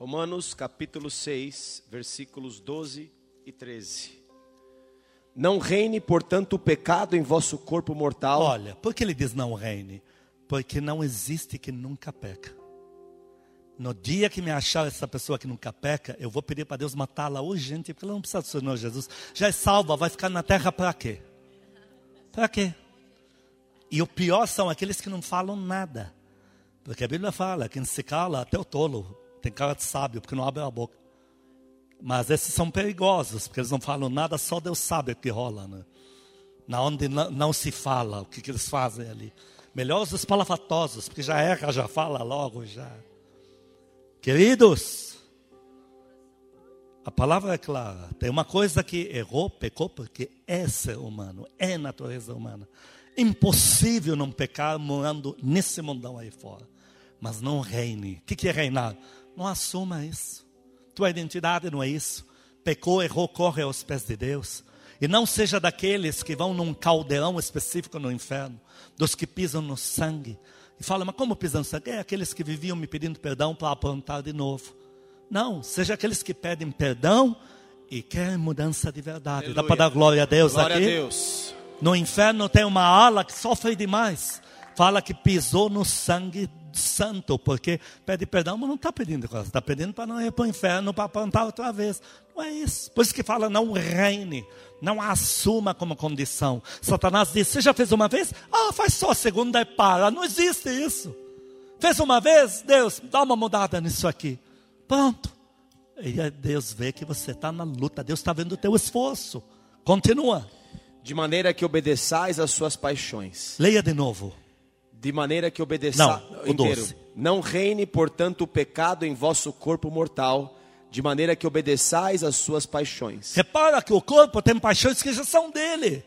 [SPEAKER 2] Romanos capítulo 6, versículos 12 e 13. Não reine, portanto, o pecado em vosso corpo mortal.
[SPEAKER 1] Olha, por que ele diz não reine? Porque não existe que nunca peca. No dia que me achar essa pessoa que nunca peca, eu vou pedir para Deus matá-la urgente, porque ela não precisa do Senhor Jesus. Já é salva, vai ficar na terra para quê? Para quê? E o pior são aqueles que não falam nada. Porque a Bíblia fala, quem se cala até o tolo tem cara de sábio, porque não abre a boca. Mas esses são perigosos, porque eles não falam nada, só Deus sabe o que rola. Né? Na onde não, não se fala, o que, que eles fazem ali. Melhor os espalafatosos, porque já erra, já fala logo, já. Queridos, a palavra é clara. Tem uma coisa que errou, pecou, porque é ser humano, é natureza humana. Impossível não pecar morando nesse mundão aí fora. Mas não reine. O que é reinar? Não assuma isso. tua identidade não é isso. Pecou, errou, corre aos pés de Deus. E não seja daqueles que vão num caldeirão específico no inferno, dos que pisam no sangue. E fala, mas como pisam no sangue? É aqueles que viviam me pedindo perdão para aprontar de novo. Não, seja aqueles que pedem perdão e querem mudança de verdade.
[SPEAKER 2] Aleluia.
[SPEAKER 1] Dá para dar glória a Deus
[SPEAKER 2] Glória
[SPEAKER 1] aqui?
[SPEAKER 2] a Deus.
[SPEAKER 1] No inferno tem uma ala que sofre demais. Fala que pisou no sangue santo, porque pede perdão, mas não está pedindo coisa. Está pedindo para não ir para o inferno, para apontar outra vez. Não é isso. Por isso que fala, não reine, não assuma como condição. Satanás diz, você já fez uma vez? Ah, faz só a segunda e para. Não existe isso. Fez uma vez? Deus, dá uma mudada nisso aqui. Pronto. E Deus vê que você está na luta. Deus está vendo o teu esforço. Continua.
[SPEAKER 2] De maneira que obedeçais às suas paixões.
[SPEAKER 1] Leia de novo.
[SPEAKER 2] De maneira que obedeçais.
[SPEAKER 1] Não, o doze.
[SPEAKER 2] Não reine, portanto, o pecado em vosso corpo mortal, de maneira que obedeçais às suas paixões.
[SPEAKER 1] Repara que o corpo tem paixões que já são dele.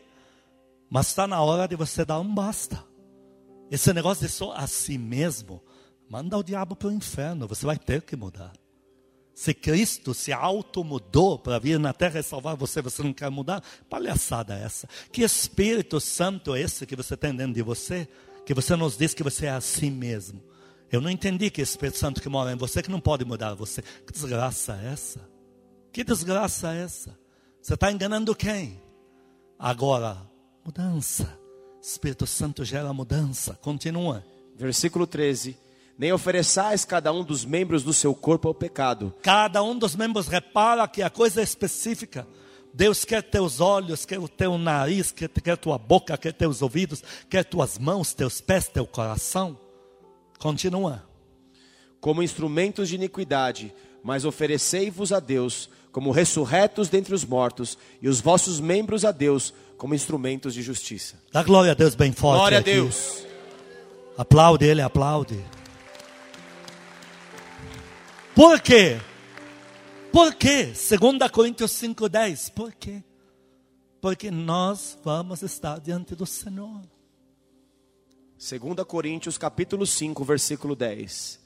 [SPEAKER 1] Mas está na hora de você dar um basta. Esse negócio de só a si mesmo, manda o diabo para o inferno. Você vai ter que mudar. Se Cristo se auto-mudou para vir na terra e salvar você, você não quer mudar? Palhaçada essa. Que Espírito Santo é esse que você tem dentro de você? Que você nos diz que você é assim mesmo. Eu não entendi que Espírito Santo que mora em você que não pode mudar você. Que desgraça é essa? Que desgraça é essa? Você está enganando quem? Agora, mudança. Espírito Santo gera mudança. Continua.
[SPEAKER 2] Versículo 13. Nem ofereçais cada um dos membros do seu corpo ao pecado,
[SPEAKER 1] Cada um dos membros repara que a coisa é específica. Deus quer teus olhos, quer o teu nariz, quer, quer tua boca, quer teus ouvidos, quer tuas mãos, teus pés, teu coração. Continua.
[SPEAKER 2] como instrumentos de iniquidade, mas oferecei-vos a Deus como ressurretos dentre os mortos, e os vossos membros a Deus como instrumentos de justiça.
[SPEAKER 1] Dá glória a Deus bem forte.
[SPEAKER 2] Glória a
[SPEAKER 1] aqui.
[SPEAKER 2] Deus.
[SPEAKER 1] Aplaude ele, aplaude. Por quê? Por quê? 2 Coríntios 5,10. Por quê? Porque nós vamos estar diante do Senhor.
[SPEAKER 2] 2 Coríntios capítulo 5, versículo 10.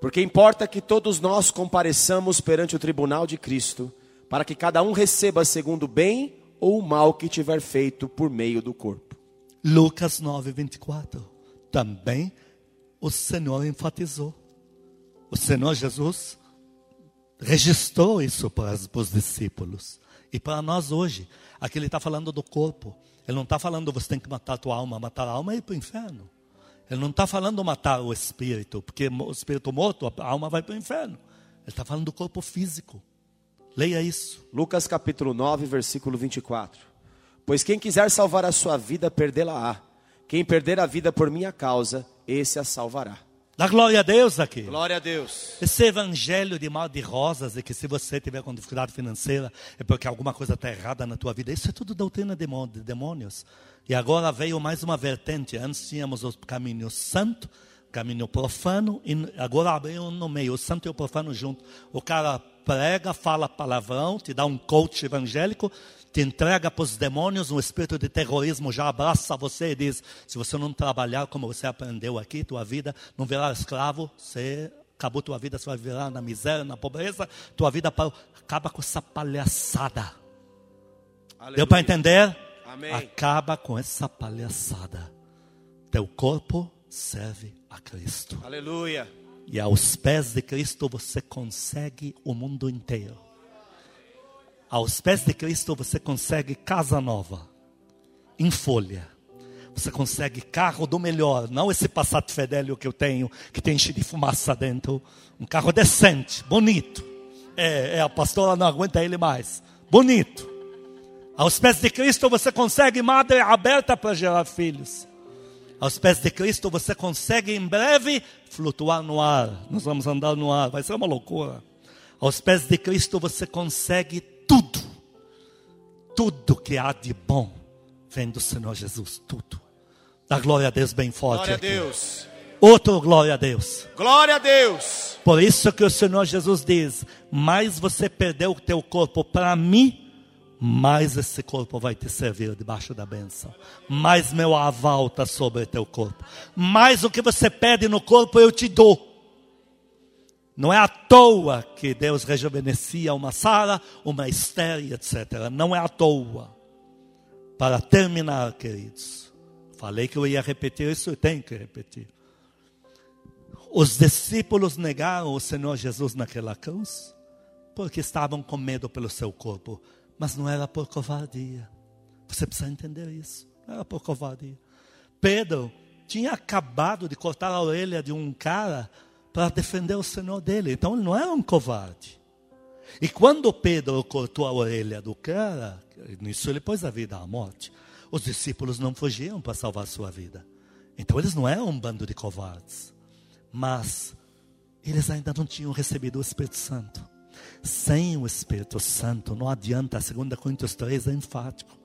[SPEAKER 2] Porque importa que todos nós compareçamos perante o tribunal de Cristo, para que cada um receba segundo o bem ou o mal que tiver feito por meio do corpo.
[SPEAKER 1] Lucas 9, 24. Também o Senhor enfatizou. O Senhor Jesus registrou isso para os discípulos. E para nós hoje. Aqui ele está falando do corpo. Ele não está falando você tem que matar a tua alma. Matar a alma é ir para o inferno. Ele não está falando matar o espírito, porque o espírito morto, a alma vai para o inferno. Ele está falando do corpo físico. Leia isso.
[SPEAKER 2] Lucas capítulo 9, versículo 24. Pois quem quiser salvar a sua vida, perdê-la-á. Quem perder a vida por minha causa, esse a salvará.
[SPEAKER 1] Dá glória a Deus aqui.
[SPEAKER 2] Glória a Deus.
[SPEAKER 1] Esse evangelho de mal de rosas e que se você tiver com dificuldade financeira é porque alguma coisa está errada na tua vida. Isso é tudo doutrina de demônios. E agora veio mais uma vertente. Antes tínhamos o caminho santo, caminho profano, e agora abriu no meio, o santo e o profano junto. O cara prega, fala palavrão, te dá um coach evangélico, te entrega para os demônios, um espírito de terrorismo já abraça você e diz: se você não trabalhar como você aprendeu aqui, tua vida não virar escravo, você acabou tua vida, você vai virar na miséria, na pobreza, tua vida parou. acaba com essa palhaçada. Deu para entender?
[SPEAKER 2] Amém.
[SPEAKER 1] Acaba com essa palhaçada. Teu corpo serve a Cristo.
[SPEAKER 2] Aleluia.
[SPEAKER 1] E aos pés de Cristo você consegue o mundo inteiro. Aos pés de Cristo você consegue casa nova, em folha. Você consegue carro do melhor, não esse Passat Fidelio que eu tenho, que tem cheio de fumaça dentro. Um carro decente, bonito. É, é, a pastora não aguenta ele mais. Bonito. Aos pés de Cristo você consegue madre aberta para gerar filhos. Aos pés de Cristo você consegue em breve flutuar no ar. Nós vamos andar no ar, vai ser uma loucura. Aos pés de Cristo você consegue tudo. Tudo que há de bom vem do Senhor Jesus, tudo. Dá glória a Deus bem forte.
[SPEAKER 2] Glória a
[SPEAKER 1] aqui.
[SPEAKER 2] Deus.
[SPEAKER 1] Outro glória a Deus.
[SPEAKER 2] Glória a Deus.
[SPEAKER 1] Por isso que o Senhor Jesus diz: mais você perdeu o teu corpo para mim, mais esse corpo vai te servir debaixo da bênção. Mais meu aval está sobre teu corpo. Mais o que você pede no corpo eu te dou. Não é à toa que Deus rejuvenescia uma Sara, uma Esther, etc. Não é à toa. Para terminar, queridos, falei que eu ia repetir isso e tenho que repetir. Os discípulos negaram o Senhor Jesus naquela cruz porque estavam com medo pelo seu corpo, mas não era por covardia. Você precisa entender isso. Não era por covardia. Pedro tinha acabado de cortar a orelha de um cara para defender o Senhor dele. Então ele não era um covarde. E quando Pedro cortou a orelha do cara, nisso ele pôs a vida à morte. Os discípulos não fugiam para salvar sua vida. Então eles não eram um bando de covardes. Mas eles ainda não tinham recebido o Espírito Santo. Sem o Espírito Santo, não adianta, 2 Coríntios 3 é enfático.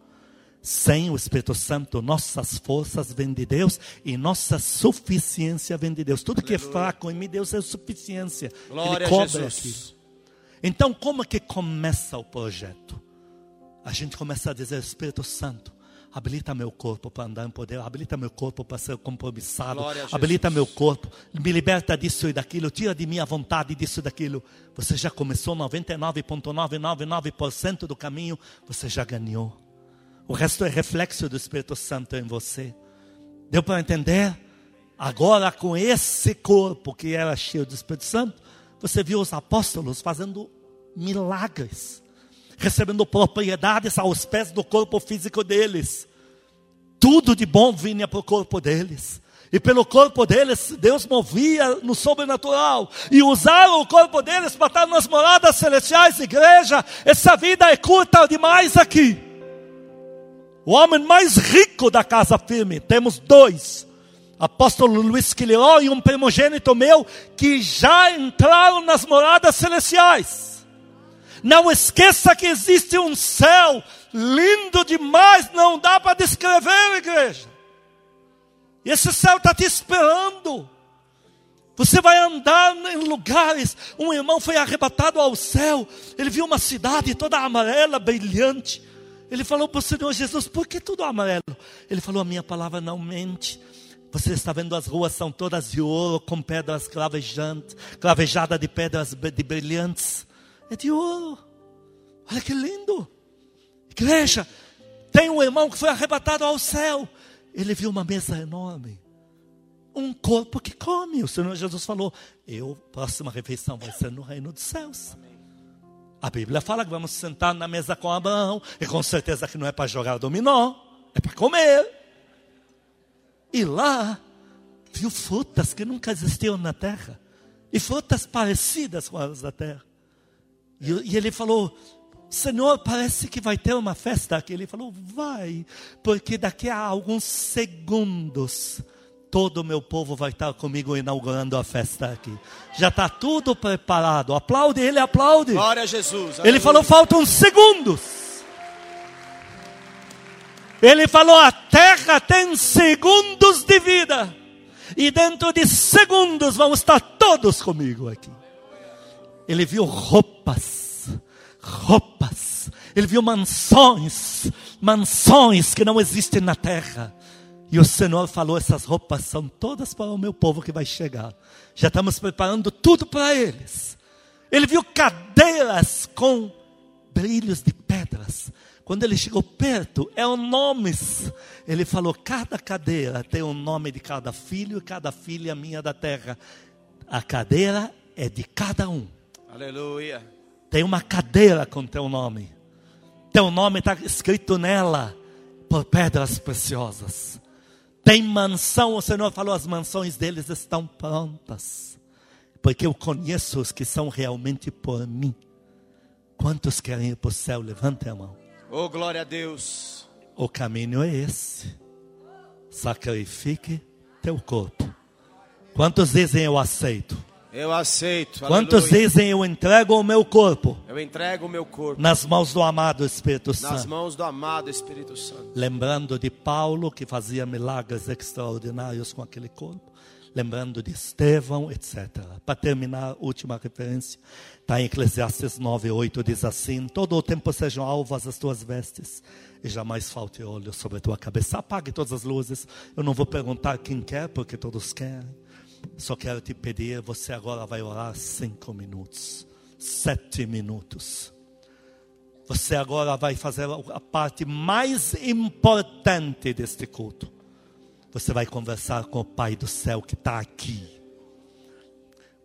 [SPEAKER 1] Sem o Espírito Santo, nossas forças vêm de Deus e nossa suficiência vem de Deus. Tudo Aleluia. que é fraco em mim, Deus é suficiência.
[SPEAKER 2] Glória Ele cobre aqui.
[SPEAKER 1] Então, como é que começa o projeto? A gente começa a dizer, Espírito Santo, habilita meu corpo para andar em poder, habilita meu corpo para ser compromissado, habilita meu corpo, me liberta disso e daquilo, tira de mim a vontade disso e daquilo. Você já começou 99,999% do caminho, você já ganhou. O resto é reflexo do Espírito Santo em você. Deu para entender? Agora, com esse corpo que era cheio do Espírito Santo, você viu os apóstolos fazendo milagres recebendo propriedades aos pés do corpo físico deles. Tudo de bom vinha para o corpo deles. E pelo corpo deles, Deus movia no sobrenatural. E usaram o corpo deles para estar nas moradas celestiais, igreja. Essa vida é curta demais aqui. O homem mais rico da casa firme, temos dois. Apóstolo Luiz Quiliró e um primogênito meu, que já entraram nas moradas celestiais. Não esqueça que existe um céu lindo demais, não dá para descrever, igreja. Esse céu está te esperando. Você vai andar em lugares. Um irmão foi arrebatado ao céu. Ele viu uma cidade toda amarela, brilhante. Ele falou para o Senhor Jesus: Por que tudo amarelo? Ele falou: A minha palavra não mente. Você está vendo as ruas são todas de ouro, com pedras clavejantes, clavejadas de pedras de brilhantes é de ouro. Olha que lindo. Igreja, tem um irmão que foi arrebatado ao céu. Ele viu uma mesa enorme. Um corpo que come. O Senhor Jesus falou: Eu, próxima refeição vai ser no reino dos céus. A Bíblia fala que vamos sentar na mesa com Abraão. E com certeza que não é para jogar dominó, é para comer. E lá, viu frutas que nunca existiam na terra. E frutas parecidas com as da terra. E, e ele falou: Senhor, parece que vai ter uma festa aqui. Ele falou: Vai, porque daqui a alguns segundos todo o meu povo vai estar comigo inaugurando a festa aqui. Já está tudo preparado. Aplaude, ele aplaude.
[SPEAKER 2] Glória a Jesus.
[SPEAKER 1] Ele falou: faltam segundos. Ele falou: a terra tem segundos de vida. E dentro de segundos vamos estar todos comigo aqui. Ele viu roupas, roupas. Ele viu mansões, mansões que não existem na terra. E o Senhor falou: essas roupas são todas para o meu povo que vai chegar. Já estamos preparando tudo para eles. Ele viu cadeiras com brilhos de pedras. Quando ele chegou perto, eram nomes. Ele falou: cada cadeira tem o um nome de cada filho e cada filha minha da terra. A cadeira é de cada um.
[SPEAKER 2] Aleluia.
[SPEAKER 1] Tem uma cadeira com teu nome. Teu nome está escrito nela por pedras preciosas. Tem mansão, o Senhor falou, as mansões deles estão prontas. Porque eu conheço os que são realmente por mim. Quantos querem ir para o céu? Levante a mão.
[SPEAKER 2] Oh, glória a Deus.
[SPEAKER 1] O caminho é esse. Sacrifique teu corpo. Quantos dizem eu aceito?
[SPEAKER 2] Eu aceito.
[SPEAKER 1] Quantos aleluia. dizem eu entrego o meu corpo?
[SPEAKER 2] Eu entrego o meu corpo
[SPEAKER 1] nas mãos do amado Espírito Santo.
[SPEAKER 2] Nas mãos do amado Espírito Santo.
[SPEAKER 1] Lembrando de Paulo que fazia milagres extraordinários com aquele corpo. Lembrando de Estevão, etc. Para terminar, última referência. Está em Eclesiastes 9, 8, diz assim: Todo o tempo sejam alvas as tuas vestes, e jamais falte óleo sobre a tua cabeça. Apague todas as luzes. Eu não vou perguntar quem quer, porque todos querem. Só quero te pedir, você agora vai orar cinco minutos, sete minutos. Você agora vai fazer a parte mais importante deste culto. Você vai conversar com o Pai do céu que está aqui.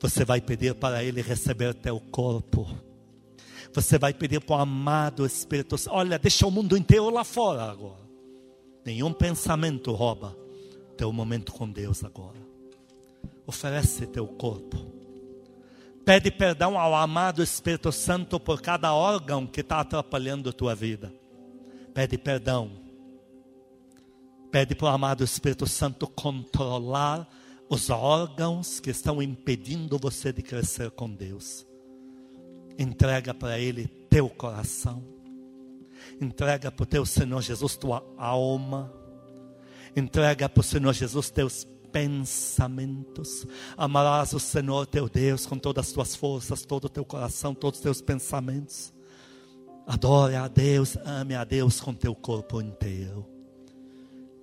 [SPEAKER 1] Você vai pedir para Ele receber teu corpo. Você vai pedir para o amado Espírito Santo. Olha, deixa o mundo inteiro lá fora agora. Nenhum pensamento rouba teu momento com Deus agora. Oferece teu corpo. Pede perdão ao amado Espírito Santo por cada órgão que está atrapalhando a tua vida. Pede perdão. Pede para o amado Espírito Santo controlar os órgãos que estão impedindo você de crescer com Deus. Entrega para Ele teu coração. Entrega para o teu Senhor Jesus tua alma. Entrega para o Senhor Jesus teus pensamentos. Amarás o Senhor teu Deus com todas as tuas forças, todo o teu coração, todos os teus pensamentos. Adore a Deus, ame a Deus com teu corpo inteiro.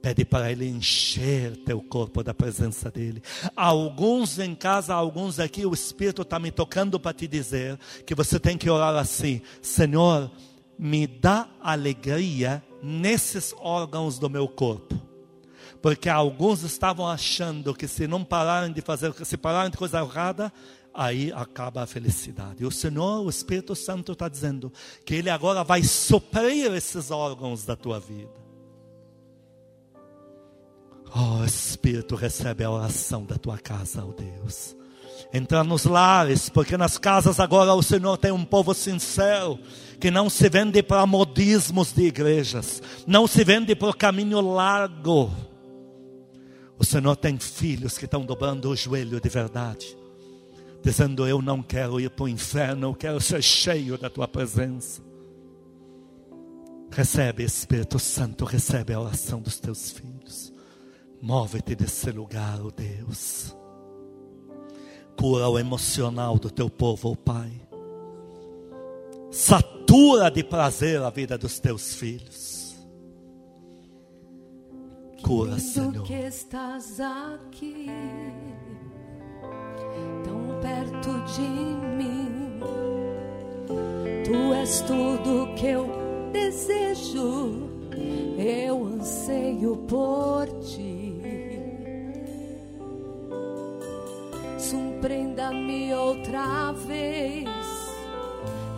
[SPEAKER 1] Pede para Ele encher teu corpo da presença dEle. Alguns em casa, alguns aqui, o Espírito está me tocando para te dizer que você tem que orar assim: Senhor, me dá alegria nesses órgãos do meu corpo porque alguns estavam achando que se não pararem de fazer, se pararem de coisa errada, aí acaba a felicidade. O Senhor, o Espírito Santo está dizendo que Ele agora vai suprir esses órgãos da tua vida. Oh Espírito, recebe a oração da tua casa, oh Deus. Entra nos lares, porque nas casas agora o Senhor tem um povo sincero, que não se vende para modismos de igrejas, não se vende por caminho largo o Senhor tem filhos que estão dobrando o joelho de verdade, dizendo: Eu não quero ir para o inferno, eu quero ser cheio da tua presença. Recebe, Espírito Santo, recebe a oração dos teus filhos. Move-te desse lugar, oh Deus. Cura o emocional do teu povo, oh Pai. Satura de prazer a vida dos teus filhos cura, Senhor.
[SPEAKER 3] que estás aqui, tão perto de mim. Tu és tudo que eu desejo, eu anseio por ti. Surpreenda-me outra vez,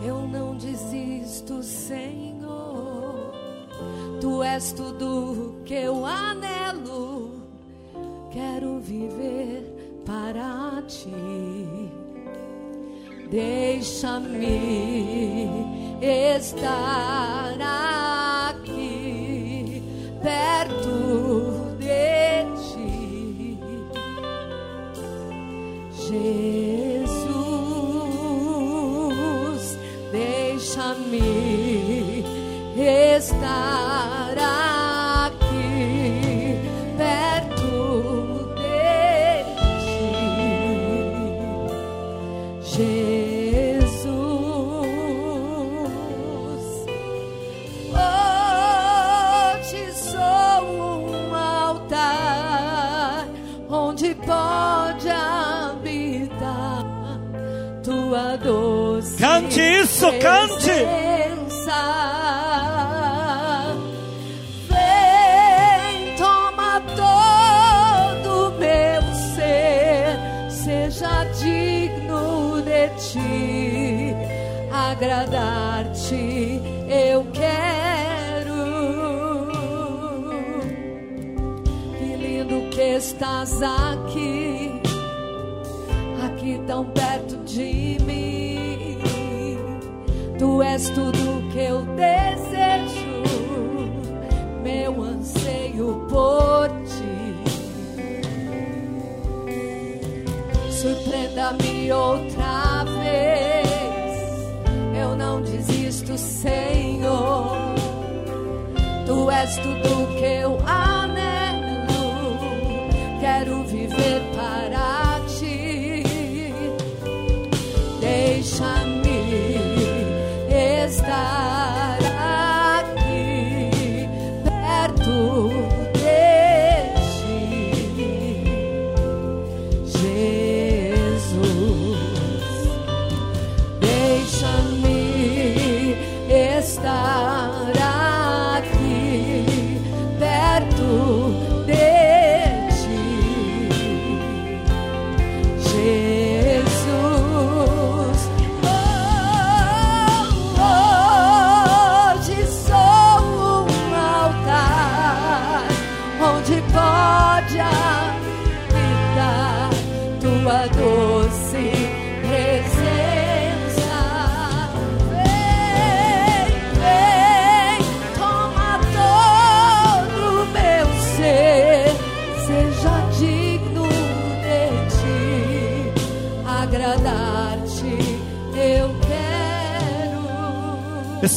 [SPEAKER 3] eu não desisto, Senhor. Tu és tudo que eu anelo, quero viver para ti. Deixa-me estar aqui perto de ti, Jesus. Deixa-me estar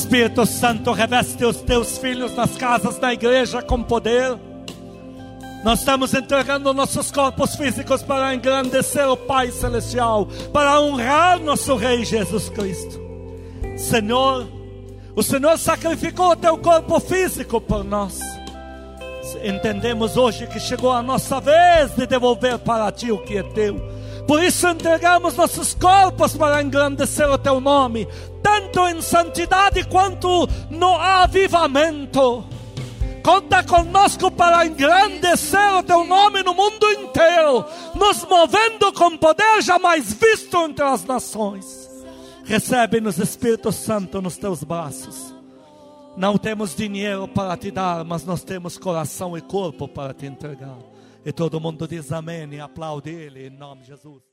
[SPEAKER 1] Espírito Santo, reveste os teus filhos nas casas da igreja com poder. Nós estamos entregando nossos corpos físicos para engrandecer o Pai Celestial, para honrar nosso Rei Jesus Cristo. Senhor, o Senhor sacrificou o teu corpo físico por nós. Entendemos hoje que chegou a nossa vez de devolver para ti o que é teu. Por isso entregamos nossos corpos para engrandecer o teu nome, tanto em santidade quanto no avivamento. Conta conosco para engrandecer o teu nome no mundo inteiro, nos movendo com poder jamais visto entre as nações. Recebe-nos, Espírito Santo, nos teus braços. Não temos dinheiro para te dar, mas nós temos coração e corpo para te entregar. E todo mundo diz amém e aplaude Ele em nome de Jesus.